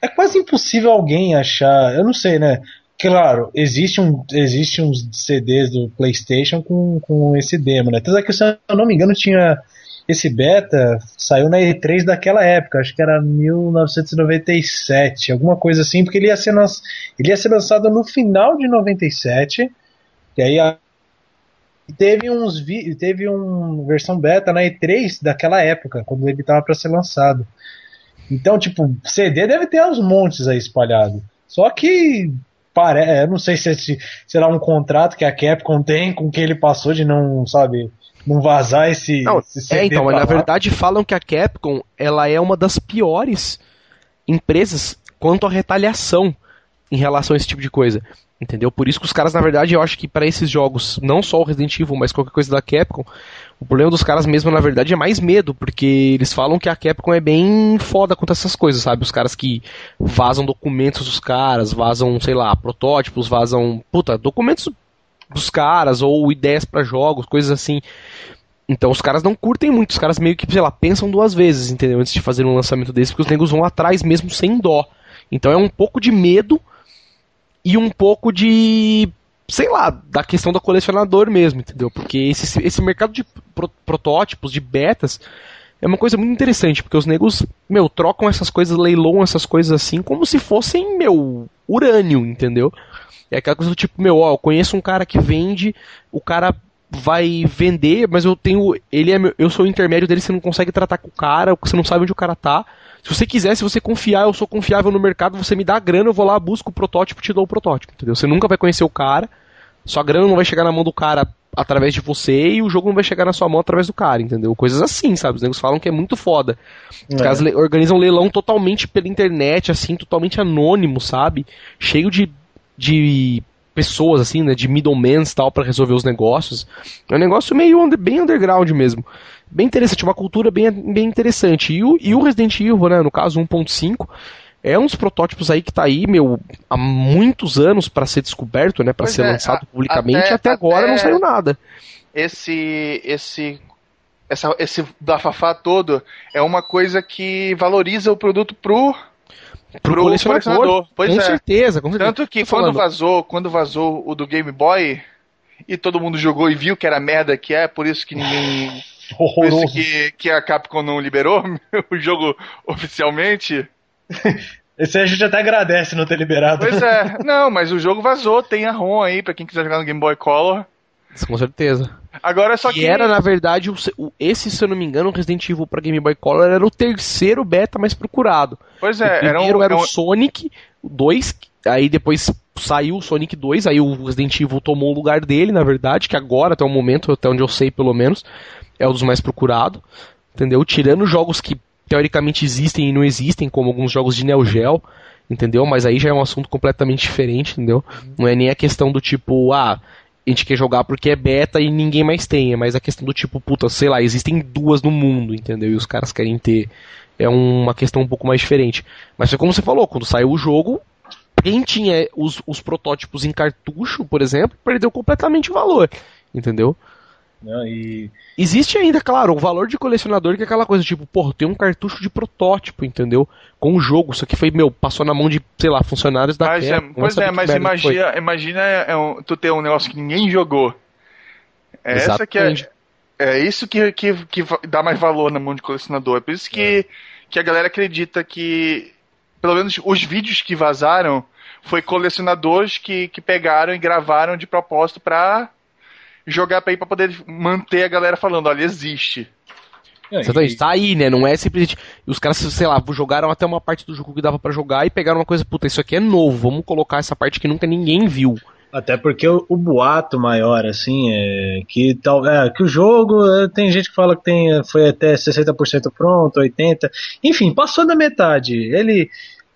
é quase impossível alguém achar. Eu não sei, né? Claro, existe, um, existe uns CDs do PlayStation com, com esse demo, né? Tanto é que, se eu não me engano, tinha. Esse beta saiu na E3 daquela época, acho que era 1997, alguma coisa assim, porque ele ia ser, ele ia ser lançado no final de 97, e aí a, teve uns teve uma versão beta na E3 daquela época, quando ele estava para ser lançado. Então, tipo, CD deve ter aos montes aí espalhado. Só que parece, é, não sei se será um contrato que a Capcom tem com que ele passou de não, sabe, não vazar esse, não, esse CD. É, então, mas na verdade falam que a Capcom, ela é uma das piores empresas quanto à retaliação em relação a esse tipo de coisa. Entendeu? Por isso que os caras, na verdade, eu acho que para esses jogos, não só o Resident Evil, mas qualquer coisa da Capcom, o problema dos caras mesmo, na verdade, é mais medo, porque eles falam que a Capcom é bem foda quanto a essas coisas, sabe? Os caras que vazam documentos dos caras, vazam, sei lá, protótipos, vazam, puta, documentos dos caras, ou ideias para jogos, coisas assim. Então os caras não curtem muito, os caras meio que, sei lá, pensam duas vezes, entendeu? Antes de fazer um lançamento desse, porque os negros vão atrás mesmo sem dó. Então é um pouco de medo e um pouco de sei lá, da questão do colecionador mesmo, entendeu? Porque esse, esse mercado de pro, protótipos, de betas, é uma coisa muito interessante, porque os negros, meu, trocam essas coisas, leiloam essas coisas assim, como se fossem, meu, urânio, entendeu? É aquela coisa do tipo, meu, ó, eu conheço um cara que vende, o cara vai vender, mas eu tenho. Ele é meu, eu sou o intermédio dele, você não consegue tratar com o cara, você não sabe onde o cara tá. Se você quiser, se você confiar, eu sou confiável no mercado, você me dá a grana, eu vou lá, busco o protótipo te dou o protótipo, entendeu? Você nunca vai conhecer o cara, sua grana não vai chegar na mão do cara através de você e o jogo não vai chegar na sua mão através do cara, entendeu? Coisas assim, sabe? Os negros falam que é muito foda. Os é. caras organizam leilão totalmente pela internet, assim, totalmente anônimo, sabe? Cheio de, de pessoas, assim, né? De middlemen e tal, para resolver os negócios. É um negócio meio under, bem underground mesmo bem interessante, uma cultura bem, bem interessante. E o, e o Resident Evil, né, no caso 1.5, é uns protótipos aí que tá aí, meu, há muitos anos para ser descoberto, né, para ser é, lançado a, publicamente, até, até agora até não saiu nada. Esse esse essa, esse bafafá todo é uma coisa que valoriza o produto pro pro, pro colecionador. colecionador. Pois com é. certeza, com certeza. Tanto que quando vazou, quando vazou o do Game Boy, e todo mundo jogou e viu que era merda que é, por isso que ninguém. Por isso que, que a Capcom não liberou o jogo oficialmente. Esse aí a gente até agradece não ter liberado. Pois é, não, mas o jogo vazou, tem a ROM aí pra quem quiser jogar no Game Boy Color. Com certeza. Agora só que. E era, na verdade, o, esse, se eu não me engano, o Resident Evil pra Game Boy Color era o terceiro beta mais procurado. Pois é, o primeiro era, um, era o um... Sonic 2, aí depois saiu o Sonic 2, aí o Resident Evil tomou o lugar dele, na verdade, que agora, até o momento, até onde eu sei pelo menos, é um dos mais procurados. Entendeu? Tirando jogos que teoricamente existem e não existem, como alguns jogos de Neo Geo, entendeu? Mas aí já é um assunto completamente diferente, entendeu? Não é nem a questão do tipo, ah, a gente quer jogar porque é beta e ninguém mais tem, é mais a questão do tipo, puta, sei lá, existem duas no mundo, entendeu? E os caras querem ter. É uma questão um pouco mais diferente. Mas foi como você falou, quando saiu o jogo, quem tinha os, os protótipos em cartucho, por exemplo, perdeu completamente o valor, entendeu? Não, e... Existe ainda, claro, o valor de colecionador que é aquela coisa, tipo, pô, tem um cartucho de protótipo, entendeu? Com o jogo, isso aqui foi, meu, passou na mão de, sei lá, funcionários da mas, é, Pois é, mas imagina, imagina é um, tu ter um negócio que ninguém jogou. É essa que é, é isso que, que, que dá mais valor na mão de colecionador. É por isso que, é. que a galera acredita que, pelo menos os vídeos que vazaram, foi colecionadores que, que pegaram e gravaram de propósito pra jogar pra aí pra poder manter a galera falando, olha, existe. Exatamente, tá aí, né? Não é simplesmente. Os caras, sei lá, jogaram até uma parte do jogo que dava para jogar e pegaram uma coisa, puta, isso aqui é novo, vamos colocar essa parte que nunca ninguém viu. Até porque o, o boato maior, assim, é que tal, é, que o jogo é, tem gente que fala que tem, foi até 60% pronto, 80%, enfim, passou da metade. Ele,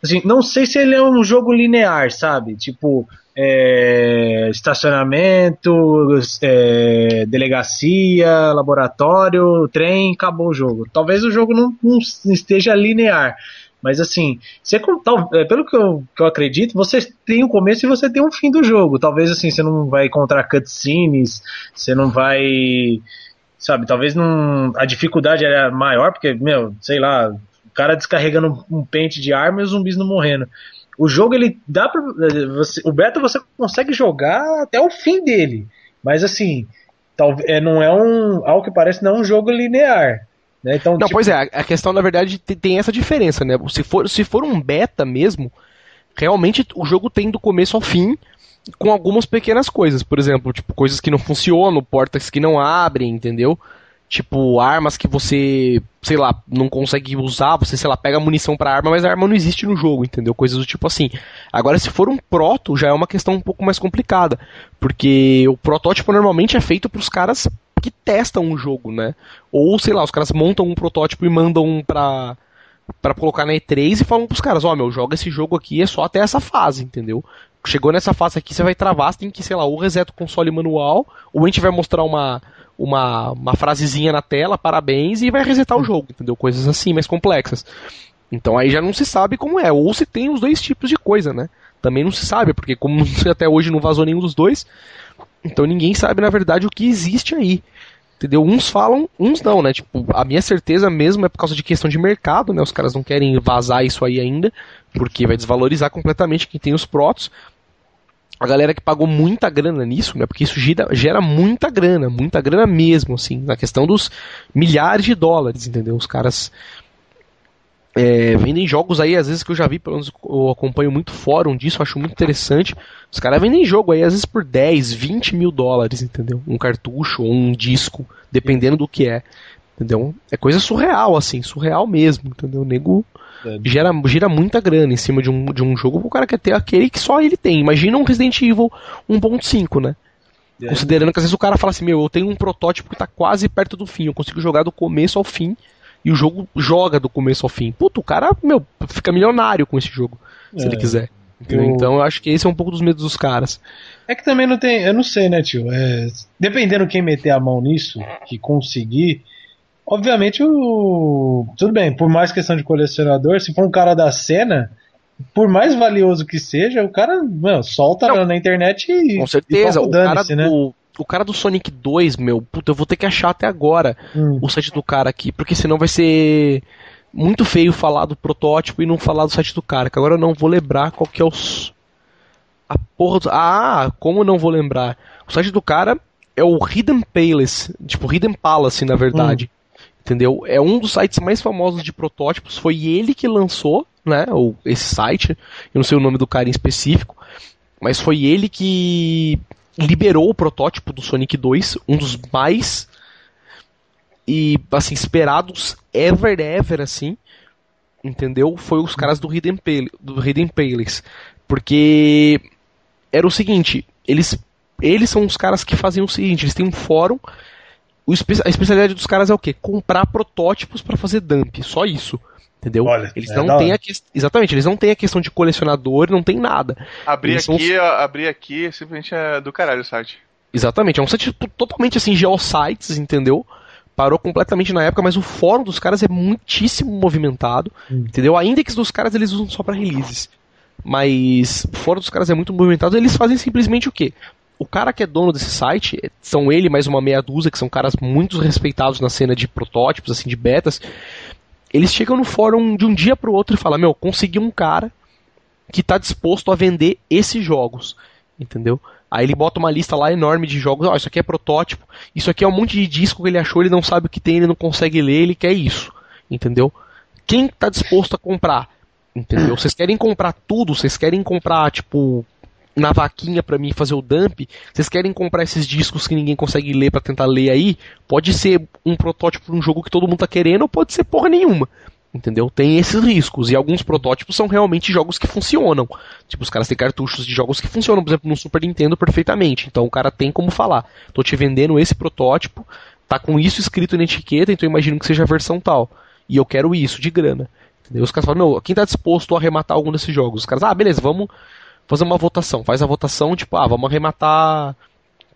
assim, não sei se ele é um jogo linear, sabe? Tipo, é, estacionamento, é, delegacia, laboratório, trem, acabou o jogo. Talvez o jogo não, não esteja linear. Mas assim, você, é, pelo que eu, que eu acredito, você tem o um começo e você tem um fim do jogo. Talvez assim, você não vai encontrar cutscenes, você não vai. Sabe, talvez não. A dificuldade era maior, porque, meu, sei lá, cara descarregando um pente de arma e os zumbis não morrendo o jogo ele dá pra, você, o beta você consegue jogar até o fim dele, mas assim, tal, é, não é um, ao que parece não é um jogo linear. Né? Então, não, tipo... pois é, a questão na verdade tem essa diferença, né? Se for, se for um beta mesmo, realmente o jogo tem do começo ao fim, com algumas pequenas coisas, por exemplo, tipo coisas que não funcionam, portas que não abrem, entendeu? Tipo, armas que você, sei lá, não consegue usar, você, sei lá, pega munição pra arma, mas a arma não existe no jogo, entendeu? Coisas do tipo assim. Agora, se for um proto, já é uma questão um pouco mais complicada, porque o protótipo normalmente é feito pros caras que testam o jogo, né? Ou, sei lá, os caras montam um protótipo e mandam pra, pra colocar na E3 e falam pros caras, ó, oh, meu, joga esse jogo aqui, é só até essa fase, entendeu? Chegou nessa fase aqui, você vai travar, você tem que, sei lá, ou reseta o console manual, ou a gente vai mostrar uma uma, uma frasezinha na tela, parabéns, e vai resetar o jogo, entendeu? Coisas assim, mais complexas. Então aí já não se sabe como é, ou se tem os dois tipos de coisa, né? Também não se sabe, porque como até hoje não vazou nenhum dos dois, então ninguém sabe na verdade o que existe aí. Entendeu? Uns falam, uns não, né? Tipo, a minha certeza mesmo é por causa de questão de mercado, né? Os caras não querem vazar isso aí ainda, porque vai desvalorizar completamente quem tem os protos a galera que pagou muita grana nisso, né? Porque isso gira, gera muita grana, muita grana mesmo, assim, na questão dos milhares de dólares, entendeu? Os caras é, vendem jogos aí, às vezes que eu já vi, pelo menos eu acompanho muito fórum disso, acho muito interessante. Os caras vendem jogo aí, às vezes por 10, 20 mil dólares, entendeu? Um cartucho ou um disco, dependendo do que é. Entendeu? É coisa surreal, assim, surreal mesmo, entendeu? O nego gera, gira muita grana em cima de um, de um jogo, o cara quer ter aquele que só ele tem. Imagina um Resident Evil 1.5, né? É. Considerando que às vezes o cara fala assim, meu, eu tenho um protótipo que tá quase perto do fim, eu consigo jogar do começo ao fim, e o jogo joga do começo ao fim. Puta, o cara, meu, fica milionário com esse jogo, se é. ele quiser. Eu... Então eu acho que esse é um pouco dos medos dos caras. É que também não tem, eu não sei, né, tio? É, dependendo quem meter a mão nisso, que conseguir, Obviamente, o. Tudo bem, por mais questão de colecionador, se for um cara da cena, por mais valioso que seja, o cara mano, solta Não, na internet e. Com certeza, e o cara né? do. O cara do Sonic 2, meu, puta, eu vou ter que achar até agora hum. o site do cara aqui, porque senão vai ser muito feio falar do protótipo e não falar do site do cara, que agora eu não vou lembrar qual que é os. A porra do... Ah, como não vou lembrar? O site do cara é o Hidden Palace, tipo Hidden Palace, na verdade. Hum. Entendeu? É um dos sites mais famosos de protótipos. Foi ele que lançou, né? Ou esse site. Eu não sei o nome do cara em específico. Mas foi ele que liberou o protótipo do Sonic 2, um dos mais e assim esperados ever ever assim, entendeu? Foi os caras do Hidden Palace, do Hidden Palace, porque era o seguinte, eles eles são os caras que fazem o seguinte, eles têm um fórum a especialidade dos caras é o quê? Comprar protótipos para fazer dump, só isso. Entendeu? Olha, eles é não têm a que... Exatamente, eles não têm a questão de colecionador, não tem nada. Abrir aqui, os... abrir aqui simplesmente é do caralho o site. Exatamente, é um site totalmente assim, geosites, entendeu? Parou completamente na época, mas o fórum dos caras é muitíssimo movimentado, hum. entendeu? A index dos caras eles usam só para releases. Mas o fórum dos caras é muito movimentado, eles fazem simplesmente o quê? O cara que é dono desse site, são ele mais uma meia dúzia, que são caras muito respeitados na cena de protótipos, assim, de betas. Eles chegam no fórum de um dia pro outro e falam: Meu, consegui um cara que está disposto a vender esses jogos. Entendeu? Aí ele bota uma lista lá enorme de jogos. Ó, oh, isso aqui é protótipo. Isso aqui é um monte de disco que ele achou, ele não sabe o que tem, ele não consegue ler, ele quer isso. Entendeu? Quem está disposto a comprar? Entendeu? Vocês querem comprar tudo? Vocês querem comprar, tipo, na vaquinha para mim fazer o dump, vocês querem comprar esses discos que ninguém consegue ler para tentar ler aí? Pode ser um protótipo de um jogo que todo mundo tá querendo ou pode ser porra nenhuma. Entendeu? Tem esses riscos. E alguns protótipos são realmente jogos que funcionam. Tipo, os caras têm cartuchos de jogos que funcionam, por exemplo, no Super Nintendo perfeitamente. Então o cara tem como falar: tô te vendendo esse protótipo, tá com isso escrito na etiqueta, então eu imagino que seja a versão tal. E eu quero isso de grana. Entendeu? Os caras falam: meu, quem tá disposto a arrematar algum desses jogos? Os caras, ah, beleza, vamos fazer uma votação. Faz a votação, tipo, ah, vamos arrematar.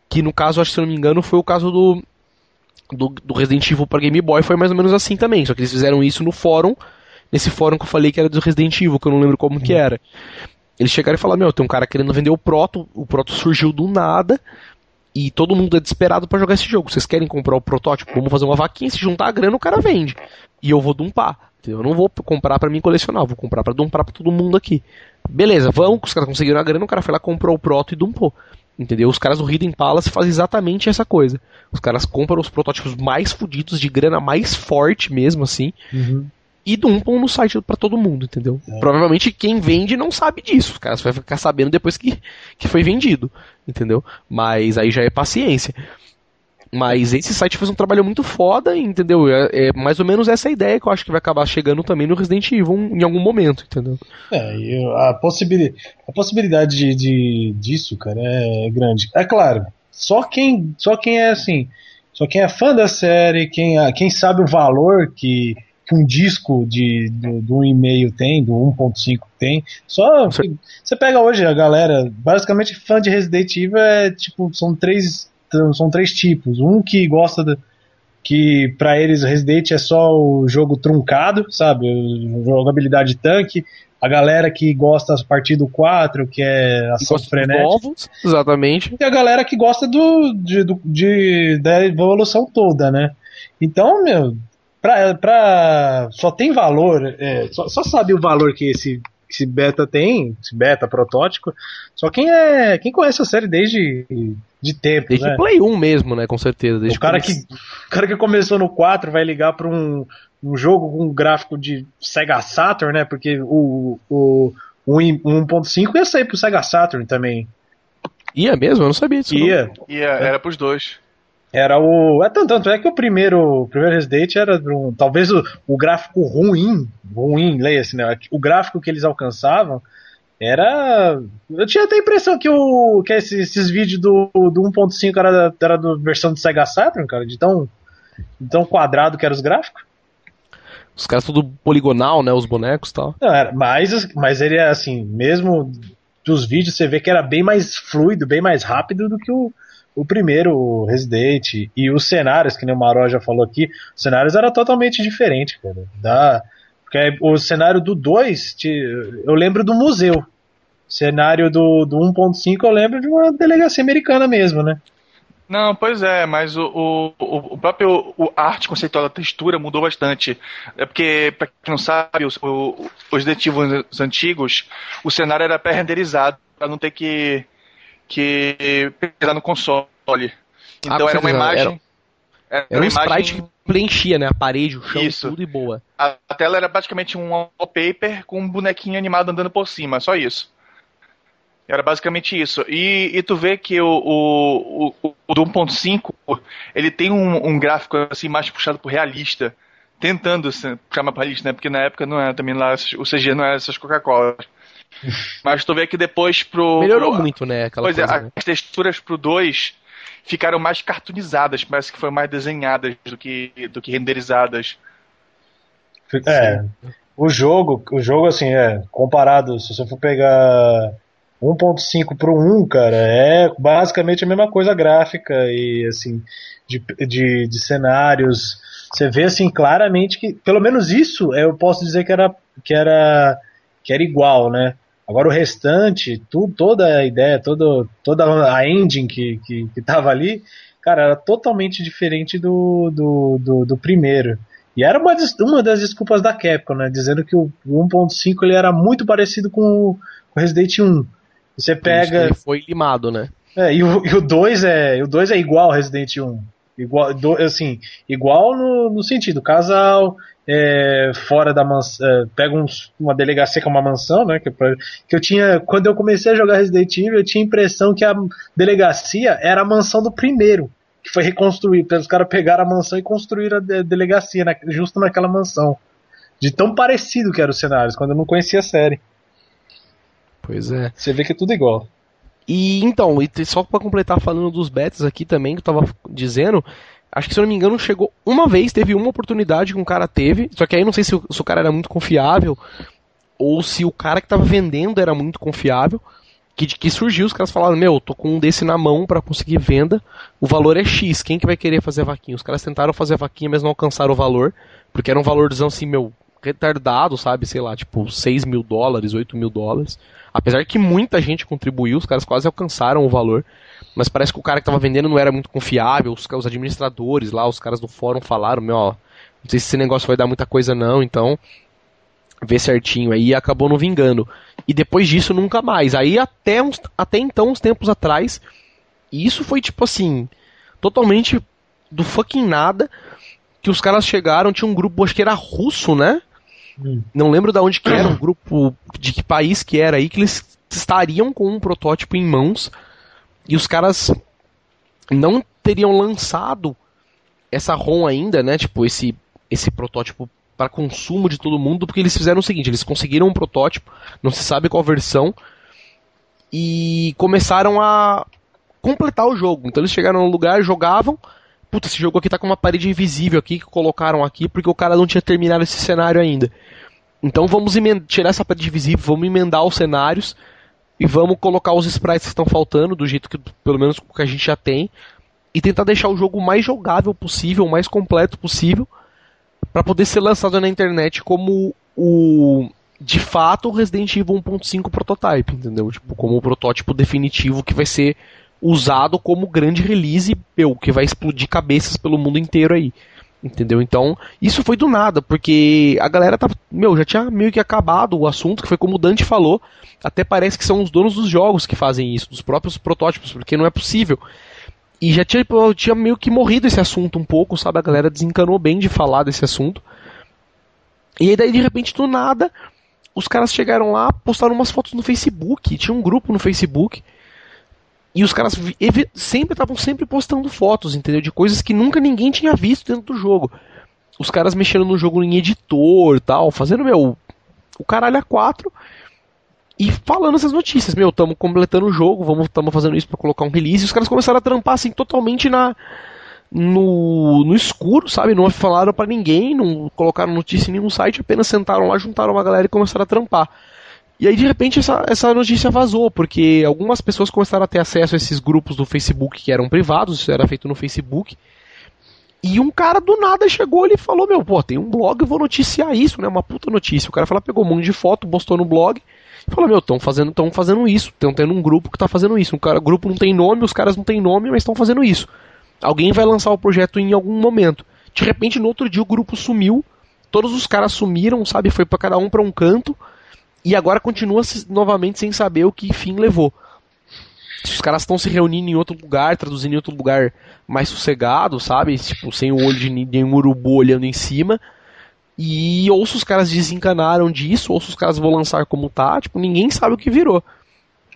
Que no caso, acho que se não me engano, foi o caso do, do, do Resident Evil para Game Boy, foi mais ou menos assim também. Só que eles fizeram isso no fórum, nesse fórum que eu falei que era do Resident Evil, que eu não lembro como que era. Eles chegaram e falaram: Meu, tem um cara querendo vender o Proto, o Proto surgiu do nada. E todo mundo é desesperado para jogar esse jogo. Vocês querem comprar o protótipo? Vamos fazer uma vaquinha, se juntar a grana, o cara vende. E eu vou dumpar. Eu não vou comprar para mim colecionar, vou comprar para dumpar para todo mundo aqui. Beleza, vamos, os caras conseguiram a grana, o cara foi lá, comprou o proto e dumpou. Entendeu? Os caras do Hidden Palace fazem exatamente essa coisa. Os caras compram os protótipos mais fodidos, de grana mais forte mesmo, assim, uhum. e dumpam no site para todo mundo, entendeu? É. Provavelmente quem vende não sabe disso. Os caras vão ficar sabendo depois que, que foi vendido, entendeu? Mas aí já é paciência. Mas esse site fez um trabalho muito foda, entendeu? É, é, mais ou menos essa ideia que eu acho que vai acabar chegando também no Resident Evil em algum momento, entendeu? É, a, possibilidade, a possibilidade de, de, disso, cara, é grande. É claro, só quem, só quem é assim, só quem é fã da série, quem, quem sabe o valor que, que um disco de, do, do e-mail tem, do 1.5 tem. Só você pega hoje a galera, basicamente fã de Resident Evil é tipo, são três são três tipos. Um que gosta de, que para eles Resident é só o jogo truncado, sabe? Jogabilidade tanque. A galera que gosta a partir do 4, que é ação frenética. Novos, exatamente. E a galera que gosta do, de, de, da evolução toda, né? Então, meu, pra, pra, só tem valor, é, só, só sabe o valor que esse esse beta tem, esse beta protótipo, só quem é quem conhece a série desde de tempo, desde né? Play 1 mesmo, né, com certeza. o cara que o cara que começou no 4 vai ligar para um, um jogo com um gráfico de Sega Saturn, né? Porque o o, o 1.5 ia sair pro Sega Saturn também. Ia mesmo? Eu não sabia disso. Ia. Não. Ia, era pros dois. Era o. É tanto, tanto é que o primeiro, o primeiro Resident era um, talvez o, o gráfico ruim, ruim, leia-se, né? O gráfico que eles alcançavam era. Eu tinha até a impressão que, o, que esses, esses vídeos do, do 1.5 era, era da versão do Sega Saturn, cara, de tão, de tão quadrado que eram os gráficos. Os caras tudo poligonal, né? Os bonecos e tal. Não, era, mas, mas ele é assim, mesmo dos vídeos você vê que era bem mais fluido, bem mais rápido do que o, o primeiro Resident e os cenários, que nem o Maró já falou aqui, os cenários eram totalmente diferentes, cara. Da, porque o cenário do 2, eu lembro do museu. O cenário do, do 1.5 eu lembro de uma delegacia americana mesmo, né? Não, pois é, mas o, o, o próprio o arte conceitual da textura mudou bastante. É porque, pra quem não sabe, os, os detetivos antigos, o cenário era pré-renderizado, para não ter que que era no console. Então ah, era uma imagem. Era, era, um imagem... sprite que preenchia, né? A parede, o chão, isso. tudo e boa. A, a tela era praticamente um wallpaper com um bonequinho animado andando por cima, só isso. Era basicamente isso. E, e tu vê que o, o, o, o do 1.5 ele tem um, um, gráfico assim mais puxado pro realista. Tentando puxar mais pro realista, né? Porque na época não era também lá, o CG não era essas Coca-Cola. Mas tu vê que depois pro. Melhorou pro, muito, né? Aquela pois é, coisa, é, né? as texturas pro 2 ficaram mais cartoonizadas, parece que foram mais desenhadas do que, do que renderizadas. É. O jogo, o jogo assim, é, comparado, se você for pegar 1.5 pro 1, cara, é basicamente a mesma coisa gráfica e assim, de, de, de cenários. Você vê assim claramente que, pelo menos isso, eu posso dizer que era que era que era igual, né? Agora o restante, tudo, toda a ideia, todo, toda a engine que, que, que tava ali, cara, era totalmente diferente do, do, do, do primeiro. E era uma, uma das desculpas da Capcom, né? Dizendo que o 1.5 ele era muito parecido com o Resident 1. Você pega. Ele foi limado, né? É, e o, e o 2 é. O 2 é igual ao Resident 1. Igual, do, assim, igual no, no sentido, casal, é, fora da mansão, é, pega uns, uma delegacia que é uma mansão, né? Que, que eu tinha, quando eu comecei a jogar Resident Evil, eu tinha a impressão que a delegacia era a mansão do primeiro, que foi reconstruída. Os caras pegaram a mansão e construíram a delegacia na, justo naquela mansão. De tão parecido que eram os cenários, quando eu não conhecia a série. Pois é. Você vê que é tudo igual. E então, e só para completar falando dos betas aqui também, que eu tava dizendo, acho que se eu não me engano chegou uma vez, teve uma oportunidade que um cara teve, só que aí não sei se o, se o cara era muito confiável ou se o cara que tava vendendo era muito confiável, que, que surgiu, os caras falaram, meu, tô com um desse na mão para conseguir venda, o valor é X, quem que vai querer fazer a vaquinha? Os caras tentaram fazer a vaquinha, mas não alcançaram o valor, porque era um valorzão assim, meu, retardado, sabe, sei lá, tipo 6 mil dólares, 8 mil dólares. Apesar que muita gente contribuiu, os caras quase alcançaram o valor. Mas parece que o cara que estava vendendo não era muito confiável. Os, os, administradores lá, os caras do fórum falaram: Meu, ó, não sei se esse negócio vai dar muita coisa não, então vê certinho aí e acabou não vingando. E depois disso nunca mais. Aí até, uns, até então, uns tempos atrás, e isso foi tipo assim, totalmente do fucking nada, que os caras chegaram, tinha um grupo, acho que era russo, né? Hum. Não lembro de onde que era, um grupo de que país que era aí, que eles estariam com um protótipo em mãos e os caras não teriam lançado essa ROM ainda, né? Tipo, esse, esse protótipo para consumo de todo mundo, porque eles fizeram o seguinte: eles conseguiram um protótipo, não se sabe qual versão, e começaram a completar o jogo. Então eles chegaram no lugar, jogavam, puta, esse jogo aqui tá com uma parede invisível aqui que colocaram aqui porque o cara não tinha terminado esse cenário ainda. Então vamos tirar essa parede invisível, vamos emendar os cenários e vamos colocar os sprites que estão faltando, do jeito que pelo menos que a gente já tem, e tentar deixar o jogo mais jogável possível, mais completo possível, para poder ser lançado na internet como o de fato o Resident Evil 1.5 prototype, entendeu? Tipo, como o protótipo definitivo que vai ser usado como grande release, meu, que vai explodir cabeças pelo mundo inteiro aí. Entendeu? Então, isso foi do nada, porque a galera tá, meu, já tinha meio que acabado o assunto, que foi como o Dante falou, até parece que são os donos dos jogos que fazem isso, dos próprios protótipos, porque não é possível. E já tinha, tinha meio que morrido esse assunto um pouco, sabe? A galera desencanou bem de falar desse assunto. E aí daí de repente do nada, os caras chegaram lá, postaram umas fotos no Facebook, tinha um grupo no Facebook e os caras sempre estavam sempre postando fotos, entendeu? De coisas que nunca ninguém tinha visto dentro do jogo. Os caras mexendo no jogo em editor tal, fazendo, meu, o caralho a quatro. E falando essas notícias, meu, estamos completando o jogo, vamos, estamos fazendo isso para colocar um release. E os caras começaram a trampar assim totalmente na no, no escuro, sabe? Não falaram para ninguém, não colocaram notícia em nenhum site, apenas sentaram lá, juntaram uma galera e começaram a trampar. E aí, de repente, essa, essa notícia vazou, porque algumas pessoas começaram a ter acesso a esses grupos do Facebook que eram privados, isso era feito no Facebook. E um cara do nada chegou ali e falou: Meu, pô, tem um blog, eu vou noticiar isso, né? Uma puta notícia. O cara falou, pegou um monte de foto, postou no blog e falou: Meu, estão fazendo, tão fazendo isso. Estão tendo um grupo que tá fazendo isso. Um cara, o grupo não tem nome, os caras não têm nome, mas estão fazendo isso. Alguém vai lançar o projeto em algum momento. De repente, no outro dia, o grupo sumiu. Todos os caras sumiram, sabe? Foi para cada um para um canto e agora continua novamente sem saber o que fim levou. Os caras estão se reunindo em outro lugar, traduzindo em outro lugar mais sossegado, sabe? Tipo, sem o olho de nenhum urubu olhando em cima. E ou se os caras desencanaram disso, ou se os caras vão lançar como tá, tipo, ninguém sabe o que virou.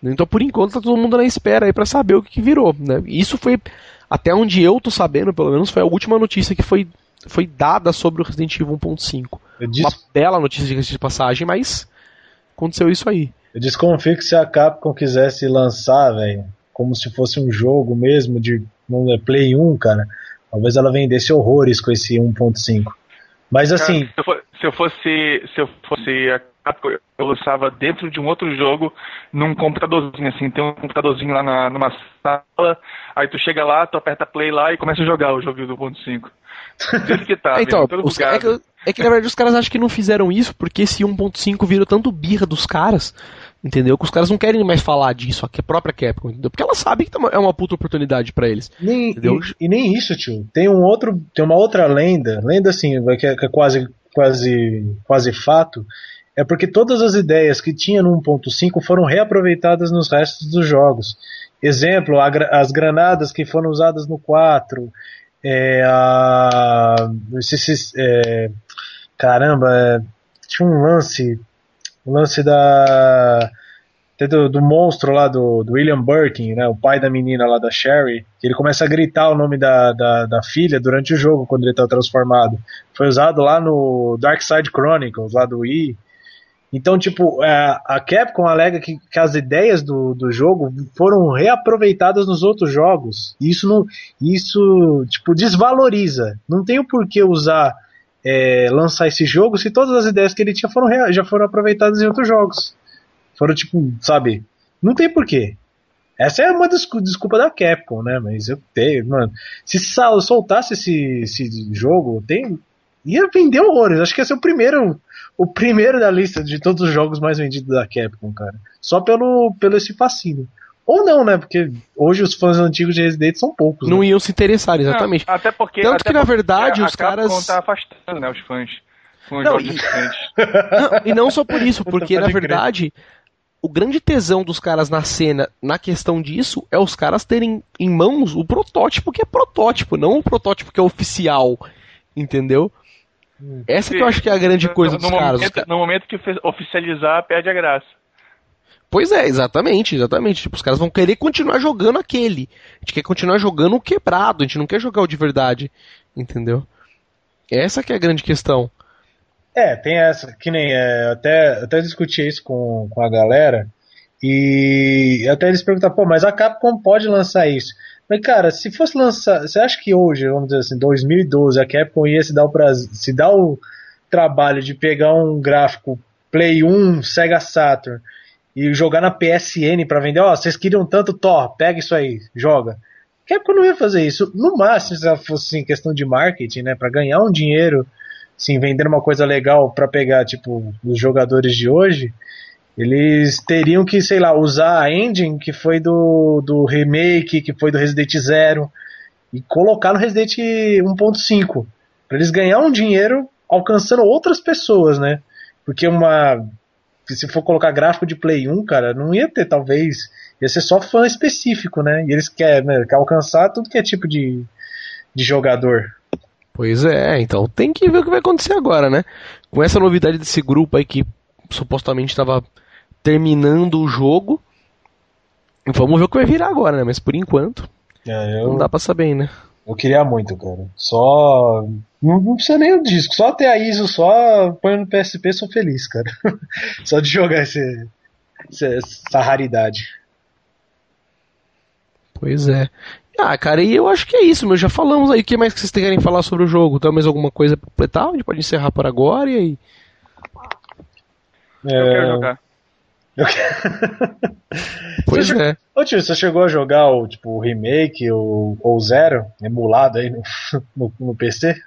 Então, por enquanto, tá todo mundo na espera aí pra saber o que virou, né? Isso foi, até onde eu tô sabendo, pelo menos, foi a última notícia que foi, foi dada sobre o Resident Evil 1.5. Disse... Uma bela notícia de passagem, mas aconteceu isso aí. Eu desconfio que se a Capcom quisesse lançar, velho, como se fosse um jogo mesmo de não é Play 1, cara, talvez ela vendesse horrores com esse 1.5. Mas assim. Cara, se, eu fosse, se eu fosse, se eu fosse a Capcom, eu lançava dentro de um outro jogo, num computadorzinho, assim, tem um computadorzinho lá na, numa sala, aí tu chega lá, tu aperta play lá e começa a jogar o jogo do 1.5. que tá, então, os, é, que, é que na verdade os caras acham que não fizeram isso porque esse 1.5 virou tanto birra dos caras Entendeu? Que os caras não querem mais falar disso, a própria Capcom, entendeu? Porque ela sabe que tá é uma puta oportunidade para eles. Nem, e, e, nem isso, tio. Tem um outro, tem uma outra lenda, lenda assim, que é, que é quase, quase, quase fato, é porque todas as ideias que tinha no 1.5 foram reaproveitadas nos restos dos jogos. Exemplo, a, as granadas que foram usadas no 4, é, a, esse, é, caramba, é, tinha um lance o lance da do, do, monstro lá do, do, William Birkin, né, o pai da menina lá da Sherry, que ele começa a gritar o nome da, da, da filha durante o jogo quando ele está transformado. Foi usado lá no Dark Side Chronicles, lá do Wii. Então, tipo, é, a Capcom alega que, que, as ideias do, do jogo foram reaproveitadas nos outros jogos. Isso não, isso tipo desvaloriza. Não tem o porquê usar é, lançar esse jogo se todas as ideias que ele tinha foram já foram aproveitadas em outros jogos. Foram tipo, sabe? Não tem porquê. Essa é uma desculpa da Capcom, né? Mas eu tenho, mano. Se soltasse esse, esse jogo, tem, ia vender horrores. Acho que ia ser o primeiro, o primeiro da lista de todos os jogos mais vendidos da Capcom, cara. Só pelo, pelo esse fascínio. Ou não, né? Porque hoje os fãs antigos de Resident são poucos. Não né? iam se interessar, exatamente. Não, até porque. Tanto até que, na verdade, os caras. tá afastando, né, os fãs. Não, e... não, e não só por isso, porque, na verdade, o grande tesão dos caras na cena, na questão disso, é os caras terem em mãos o protótipo que é protótipo, não o protótipo que é oficial. Entendeu? Hum. Essa que eu acho que é a grande coisa no, dos no caras. Momento, no momento que oficializar, perde a graça. Pois é, exatamente, exatamente. Tipo, os caras vão querer continuar jogando aquele. A gente quer continuar jogando o quebrado, a gente não quer jogar o de verdade. Entendeu? Essa que é a grande questão. É, tem essa, que nem. É, até, até discuti isso com, com a galera. E até eles perguntaram, pô, mas a Capcom pode lançar isso. Mas, cara, se fosse lançar. Você acha que hoje, vamos dizer assim, 2012, a Capcom ia se dar o, se dar o trabalho de pegar um gráfico Play 1, Sega Saturn e jogar na PSN para vender, ó, oh, vocês queriam tanto Thor, pega isso aí, joga. Capcom não ia fazer isso. No máximo, se fosse assim, questão de marketing, né, para ganhar um dinheiro, sim, vender uma coisa legal para pegar, tipo, os jogadores de hoje, eles teriam que, sei lá, usar a engine que foi do, do remake, que foi do Resident Zero, e colocar no Resident 1.5, para eles ganhar um dinheiro alcançando outras pessoas, né? Porque uma se for colocar gráfico de Play 1, cara, não ia ter, talvez. Ia ser só fã específico, né? E eles querem, né, quer alcançar tudo que é tipo de, de jogador. Pois é, então tem que ver o que vai acontecer agora, né? Com essa novidade desse grupo aí que supostamente estava terminando o jogo. Vamos ver o que vai virar agora, né? Mas por enquanto. É, eu... Não dá pra saber, né? Eu queria muito, cara. Só. Não, não precisa nem o disco. Só ter a ISO, só põe no PSP, sou feliz, cara. só de jogar esse, essa raridade. Pois é. Ah, cara, e eu acho que é isso, meu. Já falamos aí. O que mais que vocês querem falar sobre o jogo? Tem mais alguma coisa pra completar? A gente pode encerrar por agora e aí. É... Eu quero jogar. pois você é. Ô tio, você chegou a jogar o, tipo, o remake ou o Zero emulado aí no, no, no, PC?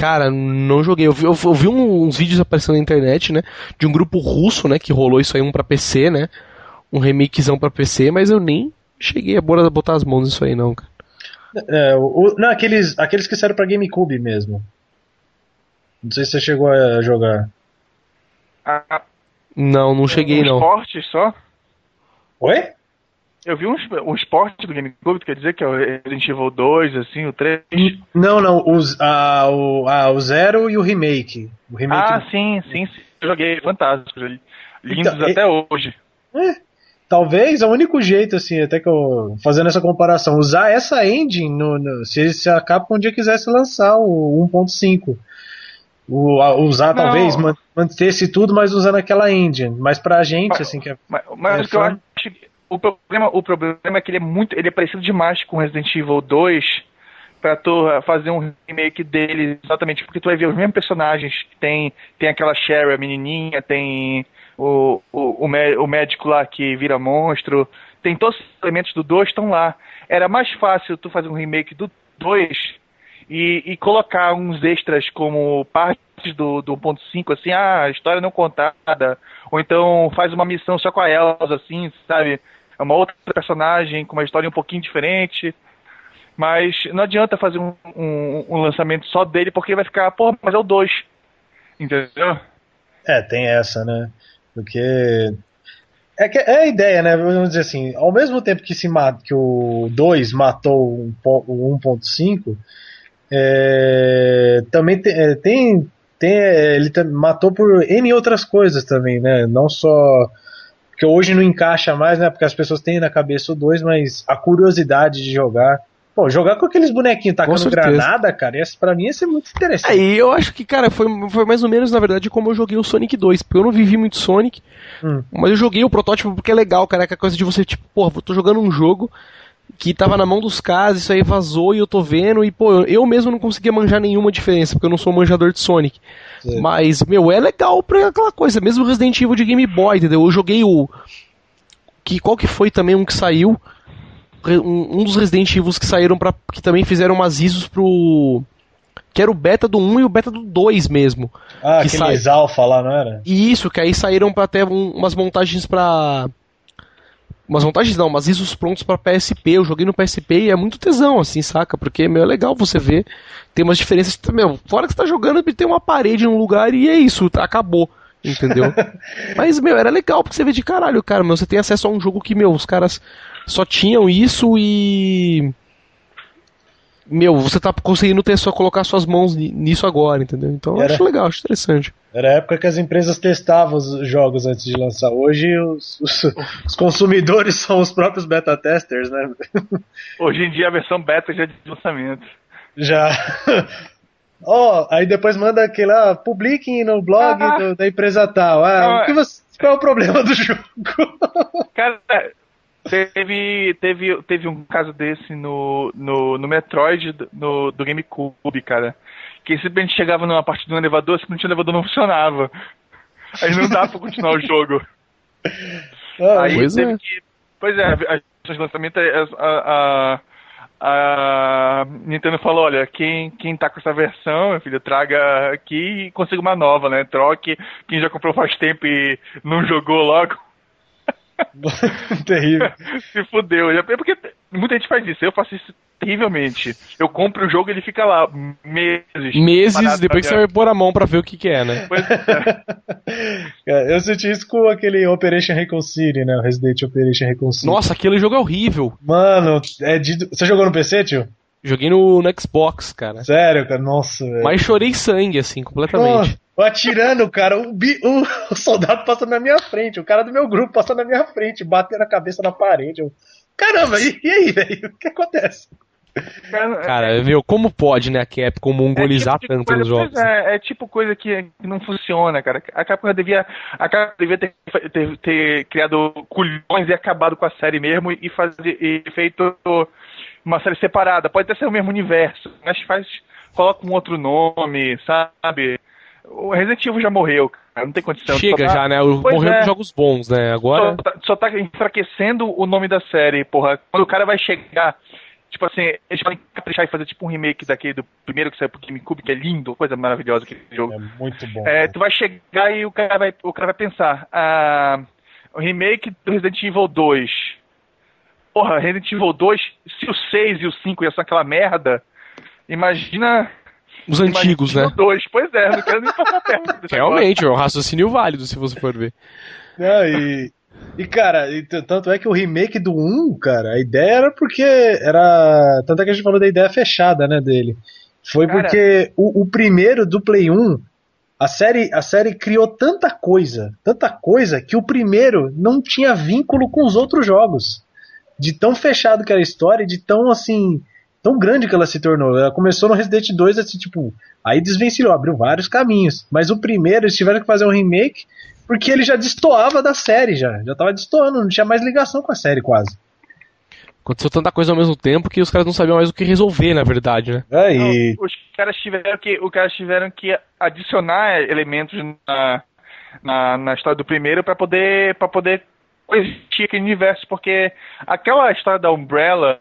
Cara, não joguei. Eu vi, eu, eu vi uns vídeos aparecendo na internet, né? De um grupo russo, né? Que rolou isso aí, um pra PC, né? Um remakezão pra PC, mas eu nem cheguei a botar as mãos nisso aí, não, cara. É, o, não, aqueles, aqueles que saíram pra GameCube mesmo. Não sei se você chegou a jogar. Ah, não, não cheguei não. Esporte só? Oi? Eu vi uns, uns portes do GameCube, quer dizer que é o Resident Evil 2, assim, o 3. Não, não, os, ah, o, ah, o Zero e o remake. O remake Ah, do- sim, sim, sim. Eu joguei, fantásticos. Lindos Então, até hoje. É, talvez é o único jeito, assim, até que eu. Fazendo essa comparação, usar essa engine no, no- se, se a Capcom um dia quisesse lançar o 1.5. O, a- usar, Não. talvez, man- manter-se tudo, mas usando aquela engine. Mas pra gente, Mas- assim, que é. Mas, mas É o que eu acho que o problema, o problema é que ele é muito, ele é parecido demais com Resident Evil 2 pra tu fazer um remake dele exatamente porque tu vai ver os mesmos personagens, tem tem aquela Sherry, a menininha, tem o, o, o, o médico lá que vira monstro, tem todos os elementos do 2 estão lá. Era mais fácil tu fazer um remake do 2 e, e colocar uns extras como partes do, do 1.5, assim, ah, história não contada, ou então faz uma missão só com a Elsa, assim, sabe? É uma outra personagem com uma história um pouquinho diferente. Mas não adianta fazer um, um, um lançamento só dele, porque vai ficar, pô, mas é o 2. Entendeu? É, tem essa, né? Porque. É, que, é a ideia, né? Vamos dizer assim, ao mesmo tempo que, se mata, que o 2 matou o po- o 1.5, é, também tem, é, tem, tem, é, ele matou por N outras coisas também, né? Não só. Porque hoje não encaixa mais, né? Porque as pessoas têm na cabeça o 2, mas a curiosidade de jogar. Pô, jogar com aqueles bonequinhos tacando granada, cara, esse, pra mim ia ser muito interessante. É, e eu acho que, cara, foi, foi mais ou menos, na verdade, como eu joguei o Sonic 2. Porque eu não vivi muito Sonic, Hum. mas eu joguei o protótipo porque é legal, cara. É aquela coisa de você, tipo, porra, tô jogando um jogo que tava na mão dos caras, isso aí vazou e eu tô vendo, e, pô, eu, mesmo não conseguia manjar nenhuma diferença, porque eu não sou manjador de Sonic. Sim. Mas, meu, é legal pra aquela coisa, mesmo Resident Evil de Game Boy, entendeu? Eu joguei o. Que, qual que foi também um que saiu? Um, um dos Resident Evil que saíram para que também fizeram umas ISOs pro. Que era o beta do 1 e o beta do 2 mesmo. Ah, que aqueles alfa lá, não era? E isso, que aí saíram pra ter um- umas montagens pra. Umas montagens não, umas ISOs prontos pra PSP. Eu joguei no PSP e é muito tesão, assim, saca? Porque, meu, é legal você ver. Tem umas diferenças. Meu, fora que você tá jogando, tem uma parede num lugar e é isso, tá, acabou. Entendeu? Mas, meu, era legal porque você vê de caralho, cara. Meu, você tem acesso a um jogo que, meu, os caras só tinham isso e. Meu, você tá conseguindo ter só colocar suas mãos ni- nisso agora, entendeu? Então eu Era- acho legal, acho interessante. Era a época que as empresas testavam os jogos antes de lançar. Hoje os, os- os consumidores são os próprios beta testers, né? Hoje em dia a versão beta já é de lançamento. Já. Ó, aí depois manda aquele lá, publiquem no blog Ah. do- da empresa tal. Ah, Não, o que você, qual é o problema do jogo? Cara, teve, teve, teve um caso desse no, no, no Metroid no, do GameCube, cara. Que simplesmente chegava numa parte do elevador, simplesmente o elevador não funcionava. Aí não dá pra continuar o jogo. Ah, Aí Pois teve é. que. Pois é, a a- de lançamento a, a, a, a Nintendo falou, olha, quem, quem tá com essa versão, meu filho, traga aqui e consiga uma nova, né? Troque. Quem já comprou faz tempo e não jogou logo. terrível. Se fudeu. É porque muita gente faz isso. Eu faço isso terrivelmente. Eu compro o jogo e ele fica lá meses. Meses depois que você vai pôr a mão pra ver o que, que é, né? Pois é. É, Eu senti isso com aquele Operation Reconcile, né? O Resident Operation Reconcile. Nossa, aquele jogo é horrível. Mano, é de... você jogou no PC, tio? Joguei no, no Xbox, cara. Sério, cara? Nossa, velho. Mas chorei sangue, assim, completamente. Pô, atirando, cara, o, bi- o- o soldado passando na minha frente, o cara do meu grupo passando na minha frente, batendo a cabeça na parede. Eu, Caramba, e, e aí, velho? O que acontece? Cara, Cara, viu, como pode, né, a Capcom mongolizar é tipo tanto coisa- os jogos? É, é tipo coisa que, que não funciona, cara. A Capcom devia, a Capcom devia ter, ter, ter criado culhões e acabado com a série mesmo e, fazer, e feito uma série separada. Pode até ser o mesmo universo, mas faz, coloca um outro nome, sabe? O Resident Evil já morreu, cara. Não tem condição. Chega tá- já, né? o- Pois Morreu é. dos jogos bons, né? Agora. Só tá, só tá enfraquecendo o nome da série, porra. Quando o cara vai chegar, tipo assim, eles podem caprichar e fazer tipo um remake daquele do primeiro que saiu pro GameCube, que é lindo, coisa maravilhosa aquele jogo. É muito bom. É, tu vai chegar e o cara vai, o cara vai pensar, ah, o remake do Resident Evil 2. Porra, Resident Evil 2, se o 6 e o 5 ia ser aquela merda, imagina. Os antigos, imagina né? 2, pois é, não quero nem passar perto Realmente, é um raciocínio válido, se você for ver. Não, e, E, cara, e tanto é que o remake do 1, cara, a ideia era porque era. Tanto é que a gente falou da ideia fechada, né, dele. Foi cara, porque o, o, primeiro do Play 1, a série, a série criou tanta coisa, tanta coisa, que o primeiro não tinha vínculo com os outros jogos. De tão fechado que era a história, de tão assim. Tão grande que ela se tornou. Ela começou no Resident 2, assim, tipo. Aí desvencilhou, abriu vários caminhos. Mas o primeiro, eles tiveram que fazer um remake porque ele já destoava da série, já. Já tava destoando, não tinha mais ligação com a série quase. Aconteceu tanta coisa ao mesmo tempo que os caras não sabiam mais o que resolver, na verdade, né? É, e... Não, os caras tiveram que, os caras tiveram que adicionar elementos na, na, na história do primeiro para poder para poder existir aquele universo, porque aquela história da Umbrella,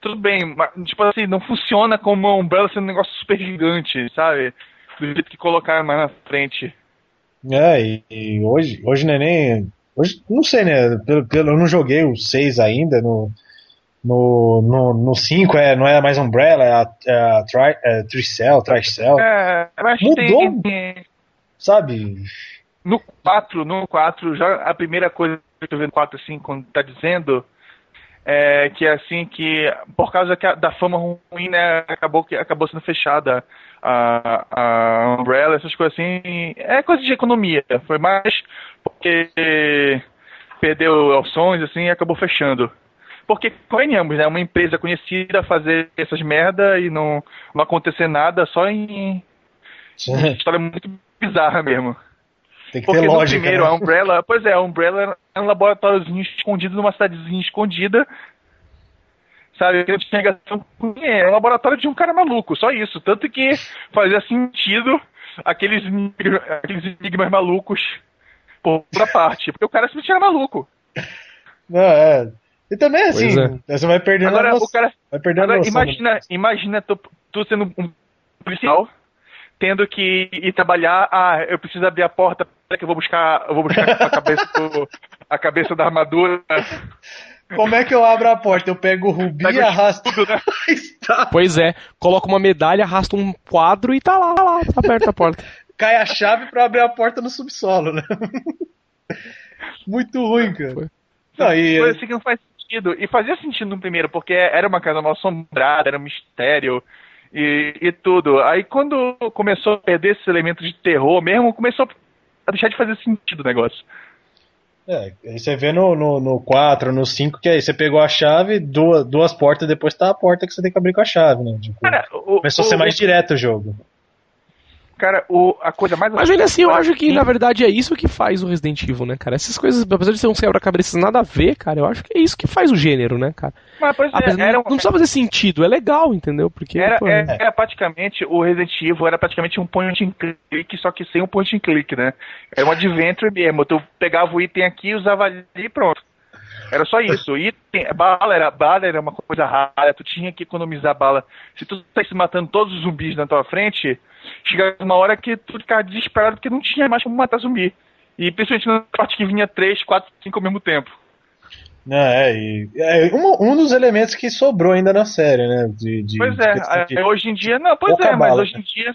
tudo bem, mas, tipo assim, não funciona como a Umbrella sendo um negócio super gigante, sabe? Do jeito que colocaram mais na frente. É, e, e, hoje, hoje não é nem. Hoje, não sei, né? Pelo, pelo, eu não joguei o 6 ainda. No, no, no, no 5 é, não é mais Umbrella, é a, é a tri, é, Tricell, Tricell. É, mas Mudou, tem, sabe? No 4, no 4, já a primeira coisa que eu tô vendo no 4 assim, quando tá dizendo é que é assim que por causa da fama ruim, né, acabou que acabou sendo fechada a, a Umbrella, essas coisas assim, é coisa de economia. Foi mais porque perdeu ações, assim, e acabou fechando. Porque, convenhamos, né? Uma empresa conhecida fazer essas merda e não, não acontecer nada só em. História muito bizarra mesmo. Tem que Porque ter lógica, no primeiro, né? a Umbrella, pois é, a Umbrella é um laboratóriozinho escondido numa cidadezinha escondida sabe? Que não tinha ligação com ninguém. É um laboratório de um cara maluco, só isso. Tanto que fazia sentido aqueles, aqueles enigmas malucos por outra parte. Porque o cara simplesmente era maluco. Não, é. E também assim, é. você vai perdendo agora, a noção, o cara, vai perdendo agora, noção, imagina, né? imagina tu, tu sendo um policial tendo que ir trabalhar, ah, eu preciso abrir a porta, que eu vou buscar, eu vou buscar a cabeça do, a cabeça da armadura como é que eu abro a porta? Eu pego o rubi e arrasto. Tudo, né? pois é, coloca uma medalha, arrasta um quadro e tá lá, tá lá, tá aberta a porta. Cai a chave pra abrir a porta no subsolo, né? Muito ruim, cara. Foi. Não, e... Coisa assim que não faz sentido. E fazia sentido no primeiro, porque era uma casa mal assombrada, era um mistério e, e tudo. Aí quando começou a perder esse elemento de terror mesmo, começou a deixar de fazer sentido o negócio. É, aí você vê no, no, no 4, no 5, que aí você pegou a chave, duas, duas portas, depois tá a porta que você tem que abrir com a chave, né? Tipo, Cara, o, começou o, a ser mais o, direto o jogo. Cara, o, a coisa mais. Mas ainda assim, eu acho que na verdade é isso que faz o Resident Evil, né, cara? Essas coisas, apesar de ser um quebra-cabeças nada a ver, cara, eu acho que é isso que faz o gênero, né, cara? Mas, por exemplo, é, era, não, não precisa fazer sentido, é legal, entendeu? Porque. Era, pô, era, era, praticamente, o Resident Evil era praticamente um point and click, só que sem um point and click, né? Era um adventure mesmo. Tu pegava o item aqui, usava ali e pronto. Era só isso. E bala era, bala era uma coisa rara, tu tinha que economizar bala. Se tu se matando todos os zumbis na tua frente, chegava uma hora que tu ficava desesperado porque não tinha mais como matar zumbi. E principalmente na parte que vinha 3, 4, 5 ao mesmo tempo. É, e, é um, um dos elementos que sobrou ainda na série, né? De, de pois é, de, hoje em dia, não, pois é, mas hoje em dia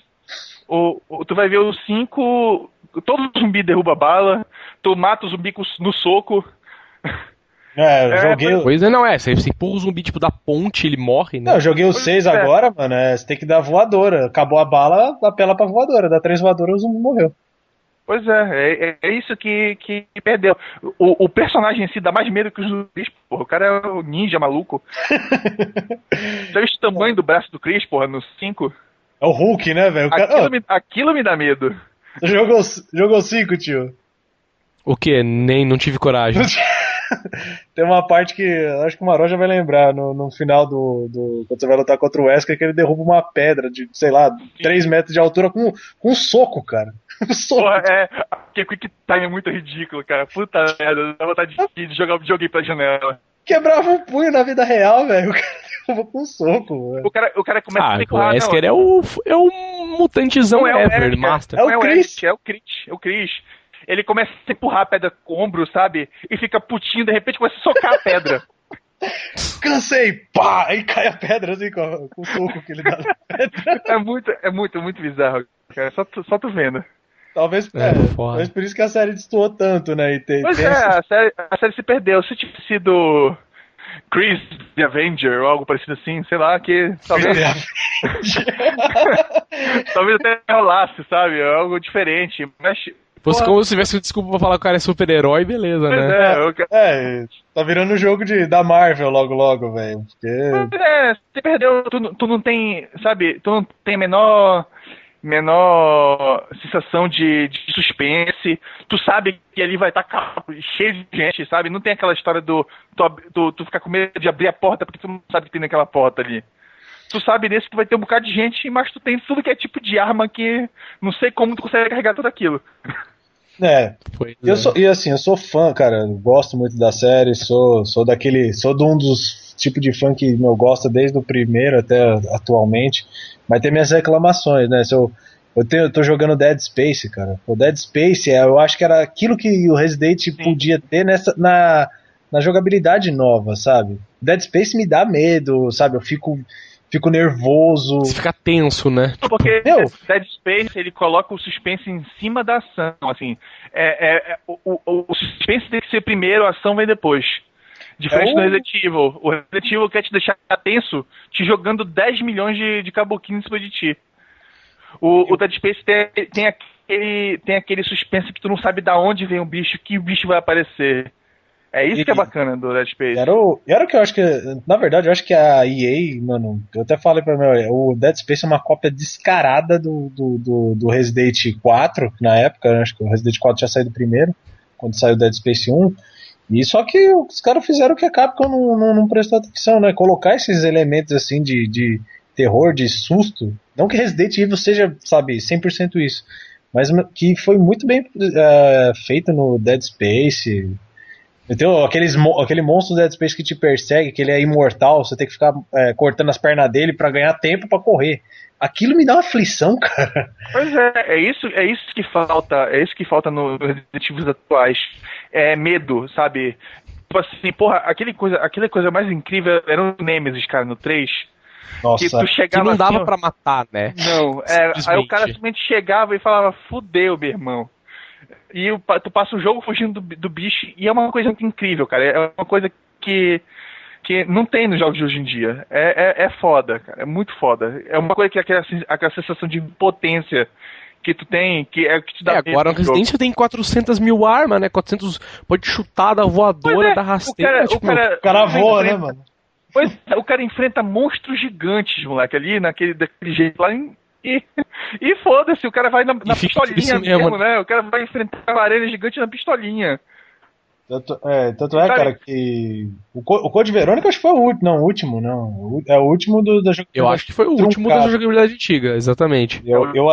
o, o, tu vai ver os 5, todo zumbi derruba bala, tu mata o zumbi no soco. É, eu é, joguei. Pois é, não é. Você empurra o zumbi tipo da ponte, ele morre, né? Não, eu joguei o 6 é. agora, mano. É, você tem que dar voadora. Acabou a bala, apela pra voadora. Dá três voadoras, o zumbi morreu. Pois é, é, é isso que, que perdeu. O, o, personagem em si dá mais medo que os zumbis, porra. O cara é o ninja maluco. Já viu o tamanho do braço do Chris, porra, no 5? É o Hulk, né, velho? Cara... Aquilo, me, aquilo me dá medo. Jogou 5, jogou cinco, tio? O que? Nem, não tive coragem. Tem uma parte que acho que o Maró já vai lembrar no, no final do, do. Quando você vai lutar contra o Wesker, que ele derruba uma pedra de, sei lá, 3 metros de altura com, com um soco, cara. Um soco. Porra, é. Que quick time é muito ridículo, cara. Puta merda, dá vontade de, de jogar o videogame pra janela. Quebrava um punho na vida real, velho. O cara derrubou com um soco, velho. O cara, o cara começa ah, a empurrar. O Wesker é o, é o mutantezão é ever, o master. É o, é o Chris. É o Chris. É o Chris ele começa a empurrar a pedra com o ombro, sabe? E fica putinho, de repente começa a socar a pedra. Cansei! Pá! Aí cai a pedra assim com, com o soco que ele dá na pedra. É muito, é muito, muito bizarro, cara. Só tu, só tu vendo. Talvez, é, é talvez por isso que a série destoou tanto, né? E tem, pois tem é, essa... a, série, a série se perdeu. Se tivesse sido Chris the Avenger ou algo parecido assim, sei lá, que talvez. talvez até rolasse, sabe? Algo diferente. Mas Fosse como se tivesse desculpa pra falar que o cara é super-herói, beleza, né? É, eu... é, tá virando jogo de, da Marvel logo, logo, velho. Porque... É, você perdeu, tu, tu não tem, sabe, tu não tem a menor menor sensação de, de, suspense. Tu sabe que ali vai estar tá cheio de gente, sabe? Não tem aquela história do tu, tu, tu, ficar com medo de abrir a porta porque tu não sabe que tem naquela porta ali. Tu sabe desse que vai ter um bocado de gente, mas tu tem tudo que é tipo de arma que não sei como tu consegue carregar tudo aquilo. É. eu é. sou, e assim, eu sou fã, cara. Gosto muito da série, sou, sou daquele. Sou de um dos tipos de fã que eu gosto desde o primeiro até atualmente. Mas tem minhas reclamações, né? Se eu, eu, tenho, eu tô jogando Dead Space, cara. O Dead Space, é, eu acho que era aquilo que o Resident Sim. podia ter nessa, na, na jogabilidade nova, sabe? Dead Space me dá medo, sabe? Eu fico fico nervoso. Você fica tenso, né? Porque Meu. Dead Space ele coloca o suspense em cima da ação, assim. É, é, é o, o, o, suspense tem que ser primeiro, a ação vem depois. Diferente é do Resident Evil. O Resident Evil quer te deixar tenso, te jogando 10 milhões de, de caboquinhos em cima de ti. O, o Dead Space tem, tem, aquele, tem aquele suspense que tu não sabe da onde vem o bicho, que o bicho vai aparecer. É isso e, que é bacana do Dead Space. Era o, era o que eu acho que. Na verdade, eu acho que a EA, mano, eu até falei pra mim, o Dead Space é uma cópia descarada do, do, do, do Resident 4, na época, né, acho que o Resident 4 tinha saído primeiro, quando saiu o Dead Space 1. E só que os caras fizeram o que a Capcom não, não, não prestou atenção, né? Colocar esses elementos assim de, de terror, de susto. Não que Resident Evil seja, sabe, 100% isso. Mas que foi muito bem uh, feito no Dead Space. Então, aqueles, aquele monstro do Dead Space que te persegue, que ele é imortal, você tem que ficar é, cortando as pernas dele para ganhar tempo para correr. Aquilo me dá uma aflição, cara. Pois é, é isso, é isso que falta, é isso que falta nos Resident atuais. É medo, sabe? Tipo assim, porra, aquele coisa, aquela coisa mais incrível era o Nemesis, cara, no 3. Nossa, que, tu chegava que não dava assim, pra matar, né? Não, é, aí o cara simplesmente chegava e falava, fudeu, meu irmão e tu passa o jogo fugindo do, do bicho, e é uma coisa muito incrível, cara. É uma coisa que que não tem nos jogos de hoje em dia. É, é, é foda, cara. É muito foda. É uma coisa que é aquela, aquela sensação de impotência que tu tem, que é o que te dá é, agora o Resident tem 400 mil armas, né? 400 pode chutar da voadora, é, da rasteira. O cara, tipo, o cara, o cara voa, né, mano? Pois o cara enfrenta monstros gigantes, moleque, ali, naquele daquele jeito lá. Em, e, e foda-se, o cara vai na, na pistolinha mesmo, mesmo, né? O cara vai enfrentar uma arena gigante na pistolinha. Tanto é, tanto é cara, que. O, o Code Verônica acho que foi o último. Não, o último, não. É o último do, da jogabilidade. Eu acho que foi o último da jogabilidade antiga, exatamente. Eu, eu,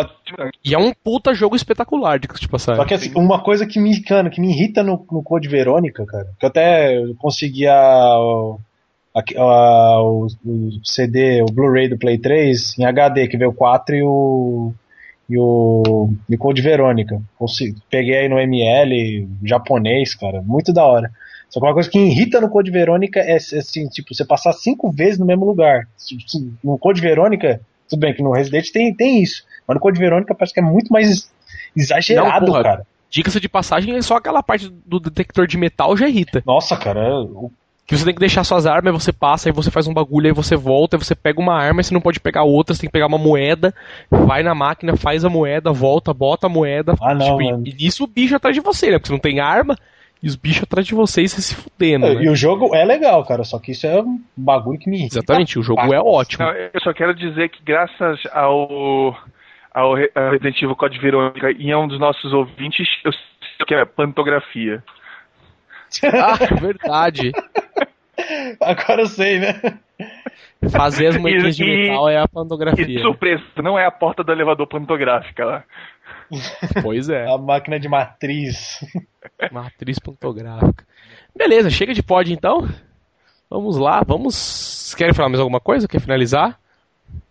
e é um puta jogo espetacular, de te passar. Só que assim, uma coisa que me, cara, que me irrita no, no Code Verônica, cara, que eu até conseguia a, a, o, o, CD, o Blu-ray do Play 3 em HD, que veio o 4 e o, e o, e Code Verônica. Peguei aí no ML japonês, cara, muito da hora. Só que uma coisa que irrita no Code Verônica é assim, tipo, você passar cinco vezes no mesmo lugar. No Code Verônica, tudo bem que no Resident tem, tem isso, mas no Code Verônica parece que é muito mais exagerado, Não, porra, cara. Dica-se de passagem, só aquela parte do detector de metal já irrita. Nossa, cara, o que você tem que deixar suas armas, aí você passa, aí você faz um bagulho, aí você volta, aí você pega uma arma, e você não pode pegar outra, você tem que pegar uma moeda, vai na máquina, faz a moeda, volta, bota a moeda. Ah, não, tipo, e, e nisso o bicho atrás de você, né? Porque você não tem arma, e os bichos atrás de você e você se fudendo. É, né? E o jogo é legal, cara, só que isso é um bagulho que me irrita. Exatamente, o jogo é ótimo. Eu só quero dizer que graças ao, ao Resident Evil Code Verônica e a um dos nossos ouvintes, eu sei que é pantografia. Ah, verdade. Agora eu sei, né? Fazer as moedinhas de metal é a pantografia. Que surpresa, não é a porta do elevador pantográfica lá. Pois é. A máquina de matriz. Matriz pantográfica. Beleza, chega de pod então. Vamos lá, vamos. Querem falar mais alguma coisa? Quer finalizar?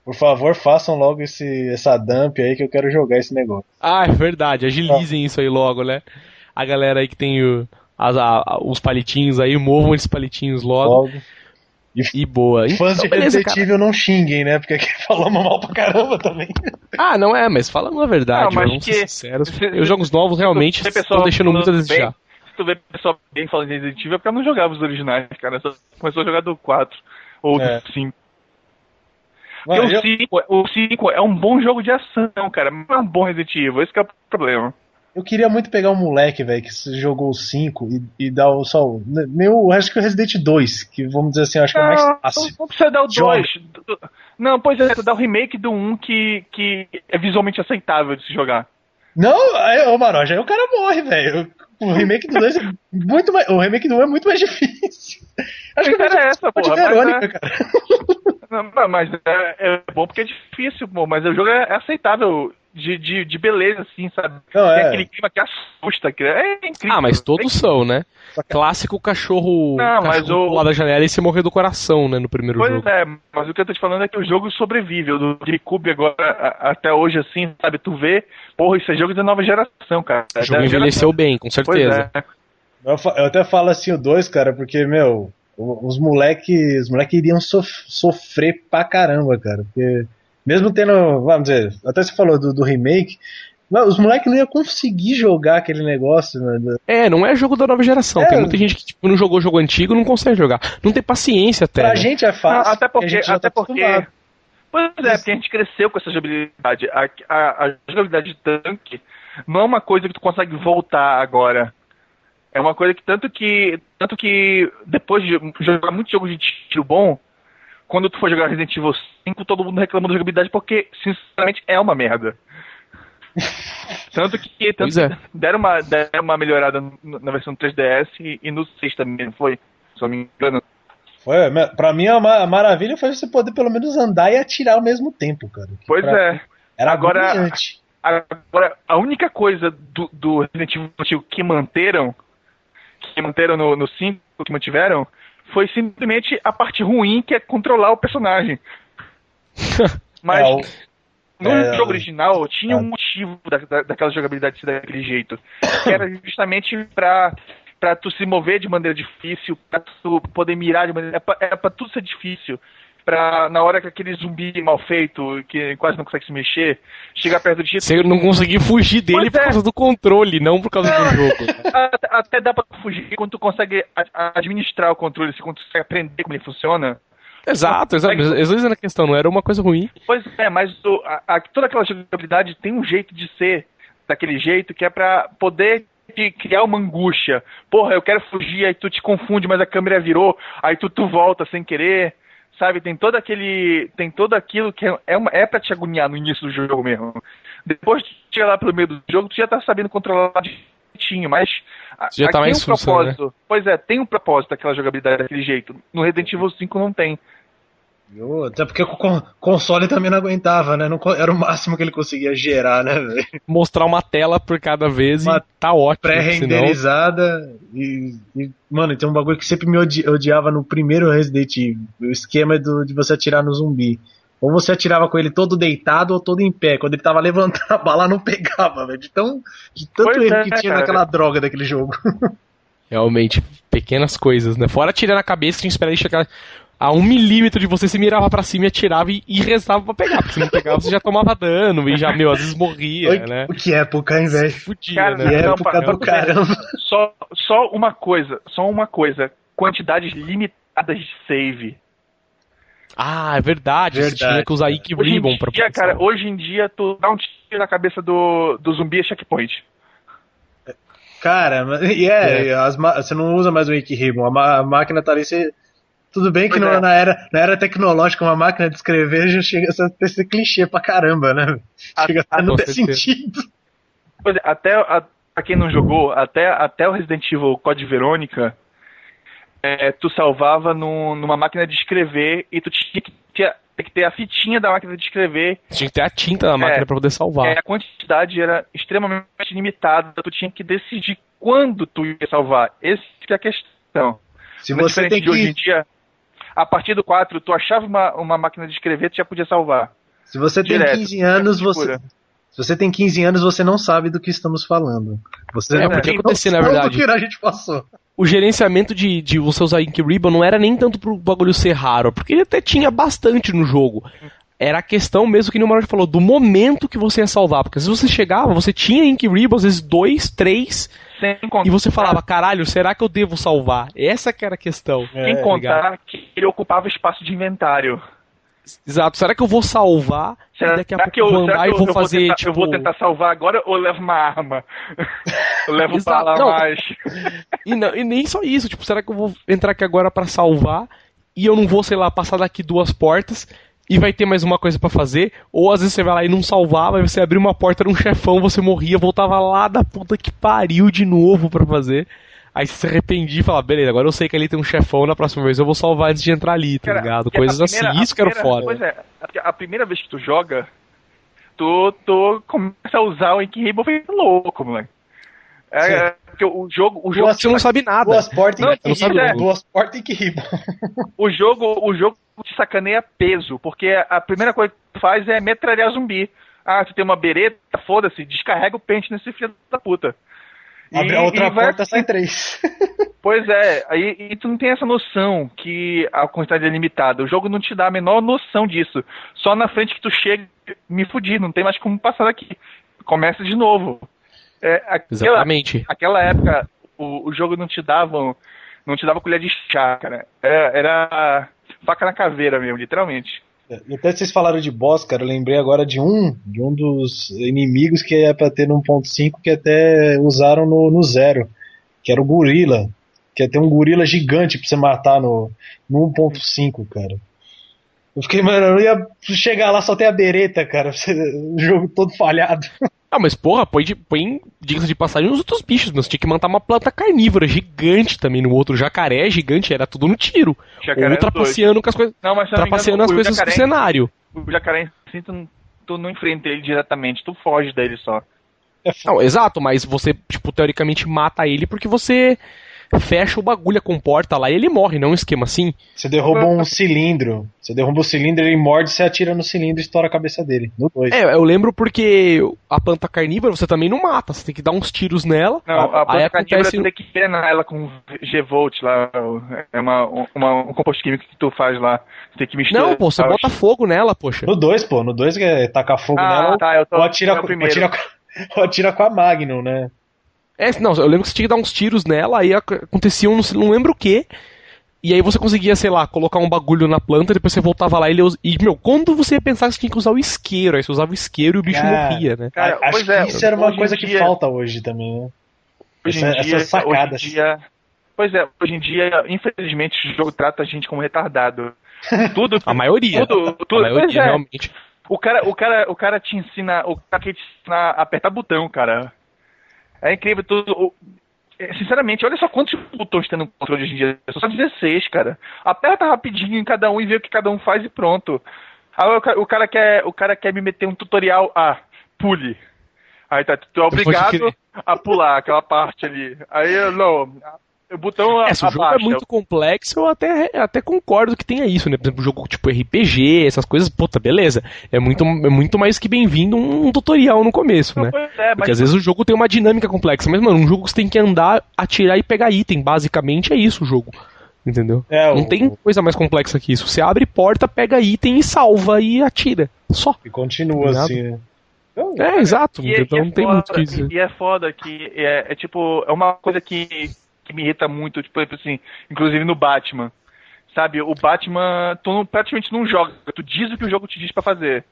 Por favor, façam logo esse, essa dump aí que eu quero jogar esse negócio. Ah, é verdade. Agilizem ah. isso aí logo, né? A galera aí que tem o, as, a, os palitinhos aí, movam esses palitinhos logo. logo. E, e boa. Fãs então, de beleza, Resident Evil não xinguem, né? Porque aqui falamos mal pra caramba também. Ah, não é, mas falando a verdade, Não, mas vamos que- ser sinceros. Os jogos novos realmente estão deixando muito a desejar. Se tu vê pessoal bem falando de Resident Evil, é porque eu não jogava os originais, cara. Só começou a jogar do 4 ou É. do 5. Mano, Porque eu- o 5, o 5 é um bom jogo de ação, cara. Mas não é um bom Resident Evil, esse que é o problema. Eu queria muito pegar um moleque, velho, que jogou o 5 e, e dar o só o. Nem o acho que o Resident 2, que vamos dizer assim, eu acho que é o mais fácil. não precisa dar o Joga. 2. Não, pois é, tu dá o remake do 1 que, que é visualmente aceitável de se jogar. Não, aí, ô Maroja, aí o cara morre, velho. O remake do 2 é muito mais. O remake do 1 é muito mais difícil. Acho que Era é essa, porra. Verônica, é, cara. não, mas é, é bom porque é difícil, pô. Mas o jogo é aceitável de, de, de beleza, assim, sabe? Não, Tem é. aquele clima que assusta, que é incrível. Ah, mas todos É são, né? Clássico cachorro, Não, mas cachorro o- pular da janela e se morrer do coração, né, no primeiro Pois jogo. é, mas o que eu tô te falando é que o jogo sobrevive. O do GameCube agora, a- até hoje, assim, sabe? Tu vê, porra, isso é jogo da nova geração, cara. O É jogo envelheceu bem, com geração- Pois certeza. é. Eu, eu até falo assim o 2, cara, porque, meu, o- os moleques os moleque iriam sof- sofrer pra caramba, cara. Porque, mesmo tendo, vamos dizer, até você falou do, do remake, mas os moleques não iam conseguir jogar aquele negócio, né? É, não é jogo da nova geração. É. Tem muita gente que tipo, não jogou jogo antigo e não consegue jogar. Não tem paciência até. Pra né? gente é fácil. Até a porque, gente já até tá porque. acostumado. Pois é, porque a gente cresceu com essa jogabilidade. A, a, a jogabilidade de tanque não é uma coisa que tu consegue voltar agora. É uma coisa que tanto que. Tanto que depois de jogar muitos jogos de tiro bom, quando tu for jogar Resident Evil 5, todo mundo reclama da jogabilidade porque, sinceramente, é uma merda. Tanto que, tanto é. que deram, uma, deram uma melhorada na versão 3DS e, e no 6 também, foi? Se eu não me engano. Foi, pra mim a, ma- a maravilha foi você poder pelo menos andar e atirar ao mesmo tempo, cara. Que Pois é. Era Agora- agoniante. Agora, a única coisa do, do Resident Evil que manteram, que manteram no, no 5, que mantiveram, foi simplesmente a parte ruim, que é controlar o personagem. Mas É, no é, jogo original tinha ah. um motivo da, da- daquela jogabilidade ser daquele jeito. Que era justamente pra, pra tu se mover de maneira difícil, pra tu poder mirar de maneira. É pra, é pra tudo ser difícil. Pra, na hora que aquele zumbi mal feito, que quase não consegue se mexer, chegar perto de ti, Você não conseguir fugir dele Pois por é. causa do controle, não por causa do jogo. até, até dá pra fugir quando tu consegue administrar o controle, se quando tu consegue aprender como ele funciona. Exato, exato. Às vezes na questão não era uma coisa ruim. Pois é, mas o- a- a- toda aquela jogabilidade tem um jeito de ser daquele jeito que é pra poder te criar uma angústia. Porra, eu quero fugir, aí tu te confunde, mas a câmera virou, aí tu, tu volta sem querer. Sabe, tem todo aquele. Tem todo aquilo que é, é, uma, é pra te agoniar no início do jogo mesmo. Depois de chegar lá pelo meio do jogo, tu já tá sabendo controlar direitinho, mas. a- já tá aqui mais tem um né? propósito. Pois é, tem um propósito daquela jogabilidade daquele jeito. No Resident Evil 5 não tem. Eu- Até porque o con- console também não aguentava, né? Não era o máximo que ele conseguia gerar, né, velho? Mostrar uma tela por cada vez Uma e tá ótimo. senão- Pré-renderizada e, e, Mano, tem um bagulho que sempre me odi- odiava no primeiro Resident Evil. O esquema do, de você atirar no zumbi. Ou você atirava com ele todo deitado ou todo em pé. Quando ele tava levantando a bala, não pegava, velho. De, tão, de tanto Pois erro é, que tinha cara. naquela droga daquele jogo. Realmente, pequenas coisas, né? Fora atirar na cabeça, tinha que esperar ele chegar a um milímetro de você, você mirava pra cima e atirava e, e rezava pra pegar. Porque se não pegava, você já tomava dano e já, meu, às vezes morria, Oi, né? Que época, hein, velho? Fudia, Cara, Que né? Não, época pa- do caramba. Só, só uma coisa, só uma coisa. Quantidades limitadas de save. Ah, é verdade. você Verdade, tinha que usar. Ike Hoje em Ribbon pra dia, poder cara, hoje em dia tu dá um tiro na cabeça do, do zumbi é checkpoint. Cara, mas- e é, É. as você não usa mais o Wiki Ribbon. A, a máquina tá ali, você. Tudo bem que Pois é. na, era, na era tecnológica, uma máquina de escrever já chega a ser- ser clichê pra caramba, né? A- Chega a a- não ter certeza. sentido. Pois é, até a, pra quem não jogou, até, até o Resident Evil Code Verônica, é, tu salvava num- numa máquina de escrever e tu tinha que ter, ter que ter a fitinha da máquina de escrever. Tinha que ter a tinta na máquina É. pra poder salvar. É, a quantidade era extremamente limitada, tu tinha que decidir quando tu ia salvar. Essa que é a questão. Se é você diferente tem de hoje em que. dia, a partir do 4, tu achava uma, uma máquina de escrever, tu já podia salvar. Se você tem Direto. 15 anos, você. Se você tem 15 anos, você não sabe do que estamos falando. Você É, não porque tem acontecia, na verdade. que a gente passou. o gerenciamento de, de você usar Ink Ribbon não era nem tanto pro bagulho ser raro, porque ele até tinha bastante no jogo. Era a questão mesmo que o Mario falou, do momento que você ia salvar. Porque se você chegava, você tinha Ink Ribbon, às vezes dois, três, e você falava, caralho, será que eu devo salvar? Essa que era a questão. Sem é, contar que ele ocupava espaço de inventário. Exato. Será que eu vou salvar será, daqui a pouco eu, vou andar e vou fazer, vou tentar, tipo... Eu vou tentar salvar agora ou levo uma arma? eu levo Exato. pra lá não. mais. E, não, e nem só isso. Tipo, será que eu vou entrar aqui agora para salvar e eu não vou, sei lá, passar daqui duas portas e vai ter mais uma coisa para fazer? Ou às vezes você vai lá e não salvava, e você abriu uma porta num chefão, você morria, voltava lá da puta que pariu de novo para fazer. Aí você se arrependia e fala, beleza, agora eu sei que ali tem um chefão, na próxima vez eu vou salvar antes de entrar ali, tá Cara, ligado? Coisas assim, primeira, assim, isso que era foda. Pois é, a primeira vez que tu joga, tu, tu começa a usar o Ink Rainbow feito louco, moleque. É, é, porque o jogo. O jogo você não sabe nada. Duas portas não, não sabe é, duas portas e que riba. O jogo, o jogo te sacaneia peso, porque a primeira coisa que tu faz é metralhar zumbi. Ah, tu tem uma bereta, foda-se, descarrega o pente nesse filho da puta. Abre a outra porta, sai três. Pois é, aí e tu não tem essa noção que a quantidade é limitada. O jogo não te dá a menor noção disso. Só na frente que tu chega, me fudi, não tem mais como passar daqui. Começa de novo. É, aquela, Exatamente. Aquela época, o, o jogo não te dava, não te dava colher de chá, cara. Era, era faca na caveira mesmo, literalmente. Até vocês falaram de boss, cara, eu lembrei agora de um, de um dos inimigos que é pra ter no 1.5 que até usaram no, no zero, que era o gorila. Que ia ter um gorila gigante pra você matar no, no 1.5, cara. Eu fiquei, mano, eu ia chegar lá só tem a bereta, cara. O jogo todo falhado. Ah, mas porra, põe, de, põe diga de passagem nos outros bichos, mas tinha que matar uma planta carnívora gigante também no outro. Jacaré gigante, era tudo no tiro. Jacaré Ou ultrapassando com as coisas. Não, mas ultrapassando as coisas jacaré, do cenário. O jacaré, assim, tu, tu não enfrenta ele diretamente, tu foge dele só. Não, exato, mas você, tipo, teoricamente mata ele porque você fecha o bagulho, a comporta lá e ele morre, não é um esquema assim. Você derruba um cilindro. Você derruba o cilindro, ele morde, você atira no cilindro e estoura a cabeça dele. No dois. É, eu lembro porque a planta carnívora você também não mata, você tem que dar uns tiros nela. Não, a planta carnívora acontece... você tem que penar ela com G-Volt lá. É uma, uma, um composto químico que tu faz lá. Você tem que misturar. Não, pô, você bota fogo nela, poxa. No 2, pô. No 2 é tacar fogo ah, nela. Tá, eu tô, ou atira, ou atira, ou atira com a Magnum, né? É, não, eu lembro que você tinha que dar uns tiros nela, aí acontecia um, não lembro o que. E aí você conseguia, sei lá, colocar um bagulho na planta, depois você voltava lá e ele. E, meu, quando você ia pensar que você tinha que usar o isqueiro? Aí você usava o isqueiro e o bicho ah, morria, né? Cara, acho que é, isso era uma coisa dia, que falta hoje também, né? Hoje Essa, em dia, essas sacadas. Hoje em dia, pois é, hoje em dia, infelizmente, o jogo trata a gente como retardado. Tudo. a maioria. Tudo, tudo, a maioria, é. realmente. O cara, o, cara, o cara te ensina. O cara que te ensina a apertar botão, cara. É incrível tudo. É, sinceramente, olha só quantos botões tem no controle hoje em dia. Só 16, cara. Aperta rapidinho em cada um e vê o que cada um faz e pronto. Aí o cara quer, o cara quer me meter um tutorial. Ah, pule. Aí tá, tu é obrigado a pular aquela parte ali. Aí eu, não, o botão é, se o jogo é muito complexo, eu até, até concordo que tenha isso, né? Por exemplo, um jogo tipo RPG, essas coisas, puta, beleza. É muito, é muito mais que bem-vindo um, um, tutorial no começo, Não, né? É, Porque às vezes o jogo tem uma dinâmica complexa, mas, mano, um jogo que você tem que andar, atirar e pegar item. Basicamente é isso o jogo. Entendeu? É, Não o... tem coisa mais complexa que isso. Você abre porta, pega item e salva e atira. Só. E continua tá assim, né? É, exato. E, então e é não tem foda, muito que dizer. E é foda que é, é tipo, é uma coisa que que me irrita muito, tipo assim, inclusive no Batman. Sabe, o Batman, tu não, praticamente não joga, tu diz o que o jogo te diz para fazer.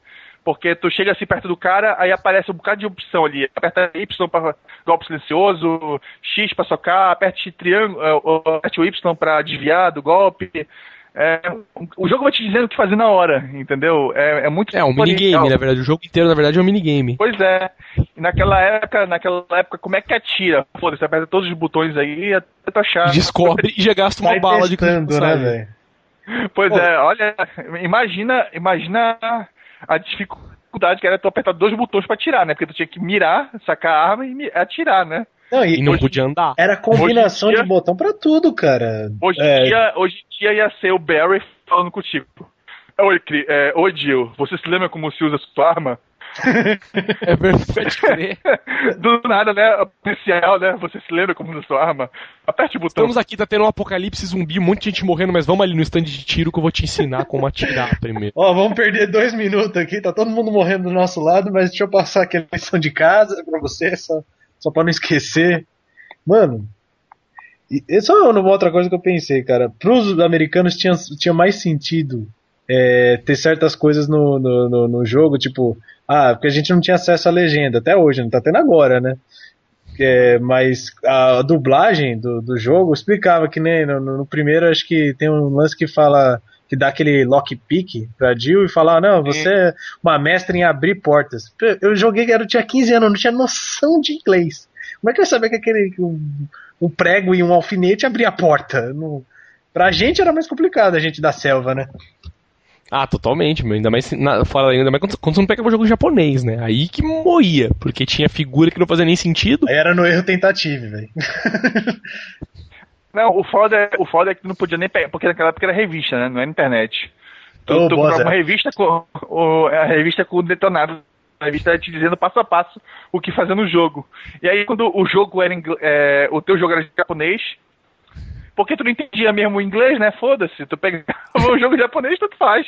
Porque tu chega assim perto do cara, aí aparece um bocado de opção ali. Aperta Y para golpe silencioso, X para socar, aperte triângulo, é, aperte o Y para desviar do golpe. É, o jogo vai te dizendo o que fazer na hora, entendeu? É, é muito É um minigame, na verdade. O jogo inteiro, na verdade, é um minigame. Pois é. E naquela época, naquela época, como é que atira? Você aperta todos os botões aí e até tu achar. Descobre e já gasta uma bala de testando, né, velho? Pois Pô. é, olha, imagina, imagina a dificuldade que era tu apertar dois botões pra atirar, né? Porque tu tinha que mirar, sacar a arma e atirar, né? Não, e, e não hoje, podia andar. Era combinação dia, de botão para tudo, cara. Hoje, é... dia, hoje em dia ia ser o Barry falando contigo. Oi, é, Oi, Jill, você se lembra como se usa sua arma? é verdade. Do nada, né? Policial, né? Você se lembra como usa sua arma? Aperte o botão. Estamos aqui, tá tendo um apocalipse zumbi, um monte de gente morrendo, mas vamos ali no stand de tiro que eu vou te ensinar como atirar primeiro. Ó, vamos perder dois minutos aqui, tá todo mundo morrendo do nosso lado, mas deixa eu passar aqui a lição de casa pra você, só, só pra não esquecer. Mano, isso é uma outra coisa que eu pensei, cara. Pros americanos tinha, tinha mais sentido é, ter certas coisas no, no, no, no, jogo, tipo, ah, porque a gente não tinha acesso à legenda, até hoje, não tá tendo agora, né? É, mas a dublagem do, do jogo explicava que nem no, no, primeiro acho que tem um lance que fala que dá aquele lockpick pra Jill e falar, não, você é uma mestra em abrir portas. Eu joguei, eu tinha 15 anos, não tinha noção de inglês. Como é que eu ia saber que aquele um, um prego e um alfinete abria a porta? Não, pra gente era mais complicado, a gente da selva, né? Ah, totalmente, meu. Ainda mais, na, fala, ainda mais quando, quando você não pegava jogo japonês, né? Aí que moía, porque tinha figura que não fazia nem sentido. Aí era no erro tentativo, velho. não, o foda, é, o foda é que tu não podia nem pegar, porque naquela época era revista, né? Não era internet. Tu, oh, tu comprava uma revista com. O, a revista com detonado. A revista te dizendo passo a passo o que fazer no jogo. E aí, quando o jogo era. É, o teu jogo era japonês, porque tu não entendia mesmo o inglês, né? Foda-se. Tu pegava o jogo japonês, tanto faz.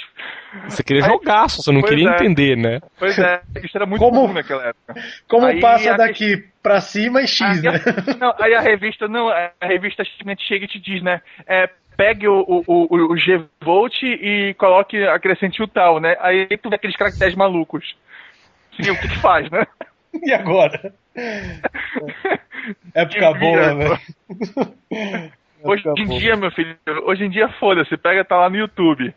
Você queria jogar, só você não queria é. entender, né? Pois é, isso era muito como, comum naquela época. Como aí, passa daqui que... pra cima e X, aí, né? Não, aí a revista, não, a revista simplesmente chega e te diz, né? É, pegue o, o, o, o G-Volt e coloque, acrescente o tal, né? Aí tu vê aqueles caracteres malucos. Sim, o que que faz, né? E agora? Época boa, velho. Hoje em dia, meu filho, hoje em dia foda-se, pega tá lá no YouTube.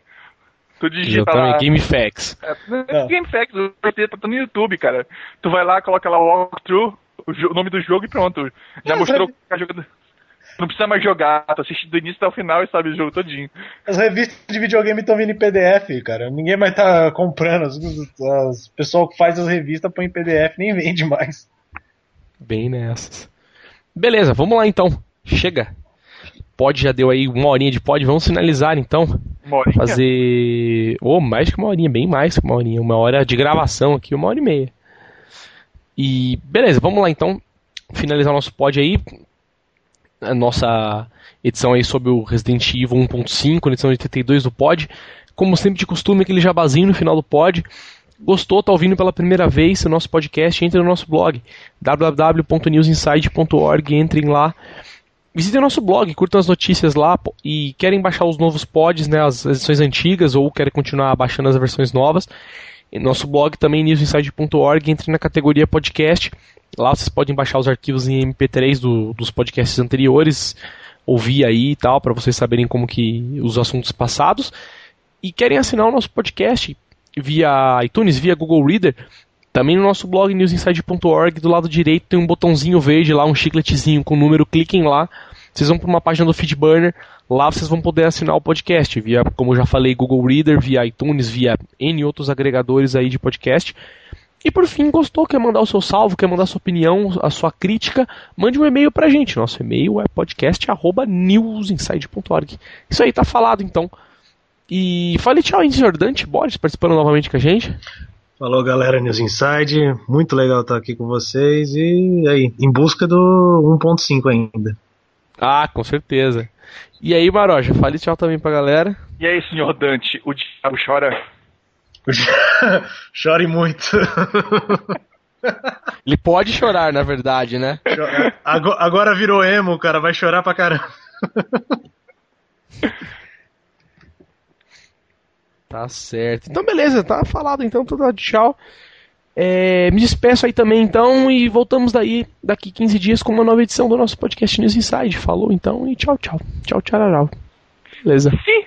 Tu digita lá. GameFAQs. É, não é GameFAQs, o PT tá no YouTube, cara. Tu vai lá, coloca lá walkthrough, o nome do jogo e pronto. Já Mas mostrou é... a jogada. Não precisa mais jogar, tu assiste do início até o final e sabe o jogo todinho. As revistas de videogame estão vindo em PDF, cara. Ninguém mais tá comprando. O pessoal que faz as revistas põe em PDF, nem vende mais. Bem nessas. Beleza, vamos lá então. Chega pod já deu aí uma horinha de pod, vamos finalizar então. Uma horinha? Fazer. Ou oh, mais que uma horinha, bem mais que uma horinha. Uma hora de gravação aqui, uma hora e meia. E beleza, vamos lá então. Finalizar o nosso pod aí. A nossa edição aí sobre o Resident Evil 1.5, edição 82 do pod. Como sempre de costume, aquele jabazinho no final do pod. Gostou, tá ouvindo pela primeira vez o nosso podcast, entre no nosso blog www.newsinside.org, entrem lá visitem o nosso blog, curtam as notícias lá e querem baixar os novos pods, né, as edições antigas ou querem continuar baixando as versões novas. E nosso blog também newsinside.org, entre na categoria podcast. Lá vocês podem baixar os arquivos em MP3 do, dos podcasts anteriores, ouvir aí e tal, para vocês saberem como que os assuntos passados. E querem assinar o nosso podcast via iTunes, via Google Reader, também no nosso blog newsinside.org, do lado direito tem um botãozinho verde lá, um chicletezinho com número, cliquem lá. Vocês vão para uma página do Feedburner, lá vocês vão poder assinar o podcast via, como eu já falei, Google Reader, via iTunes, via N outros agregadores aí de podcast. E por fim, gostou, quer mandar o seu salvo, quer mandar a sua opinião, a sua crítica, mande um e-mail pra gente. Nosso e-mail é podcast@newsinside.org. Isso aí tá falado então. E fale tchau, hein, senhor Dante Borges, participando novamente com a gente. Falou galera News Inside, muito legal estar aqui com vocês e aí, em busca do 1.5 ainda. Ah, com certeza. E aí, Maroja, fale tchau também pra galera. E aí, senhor Dante, o diabo chora? Chore muito. Ele pode chorar, na verdade, né? Agora virou emo, cara, vai chorar pra caramba. Tá certo. Então, beleza, tá falado então, tudo tchau. É, me despeço aí também então e voltamos daí daqui 15 dias com uma nova edição do nosso podcast News Inside. Falou então e tchau, tchau. Tchau, tchau, tchau. Beleza. Sim.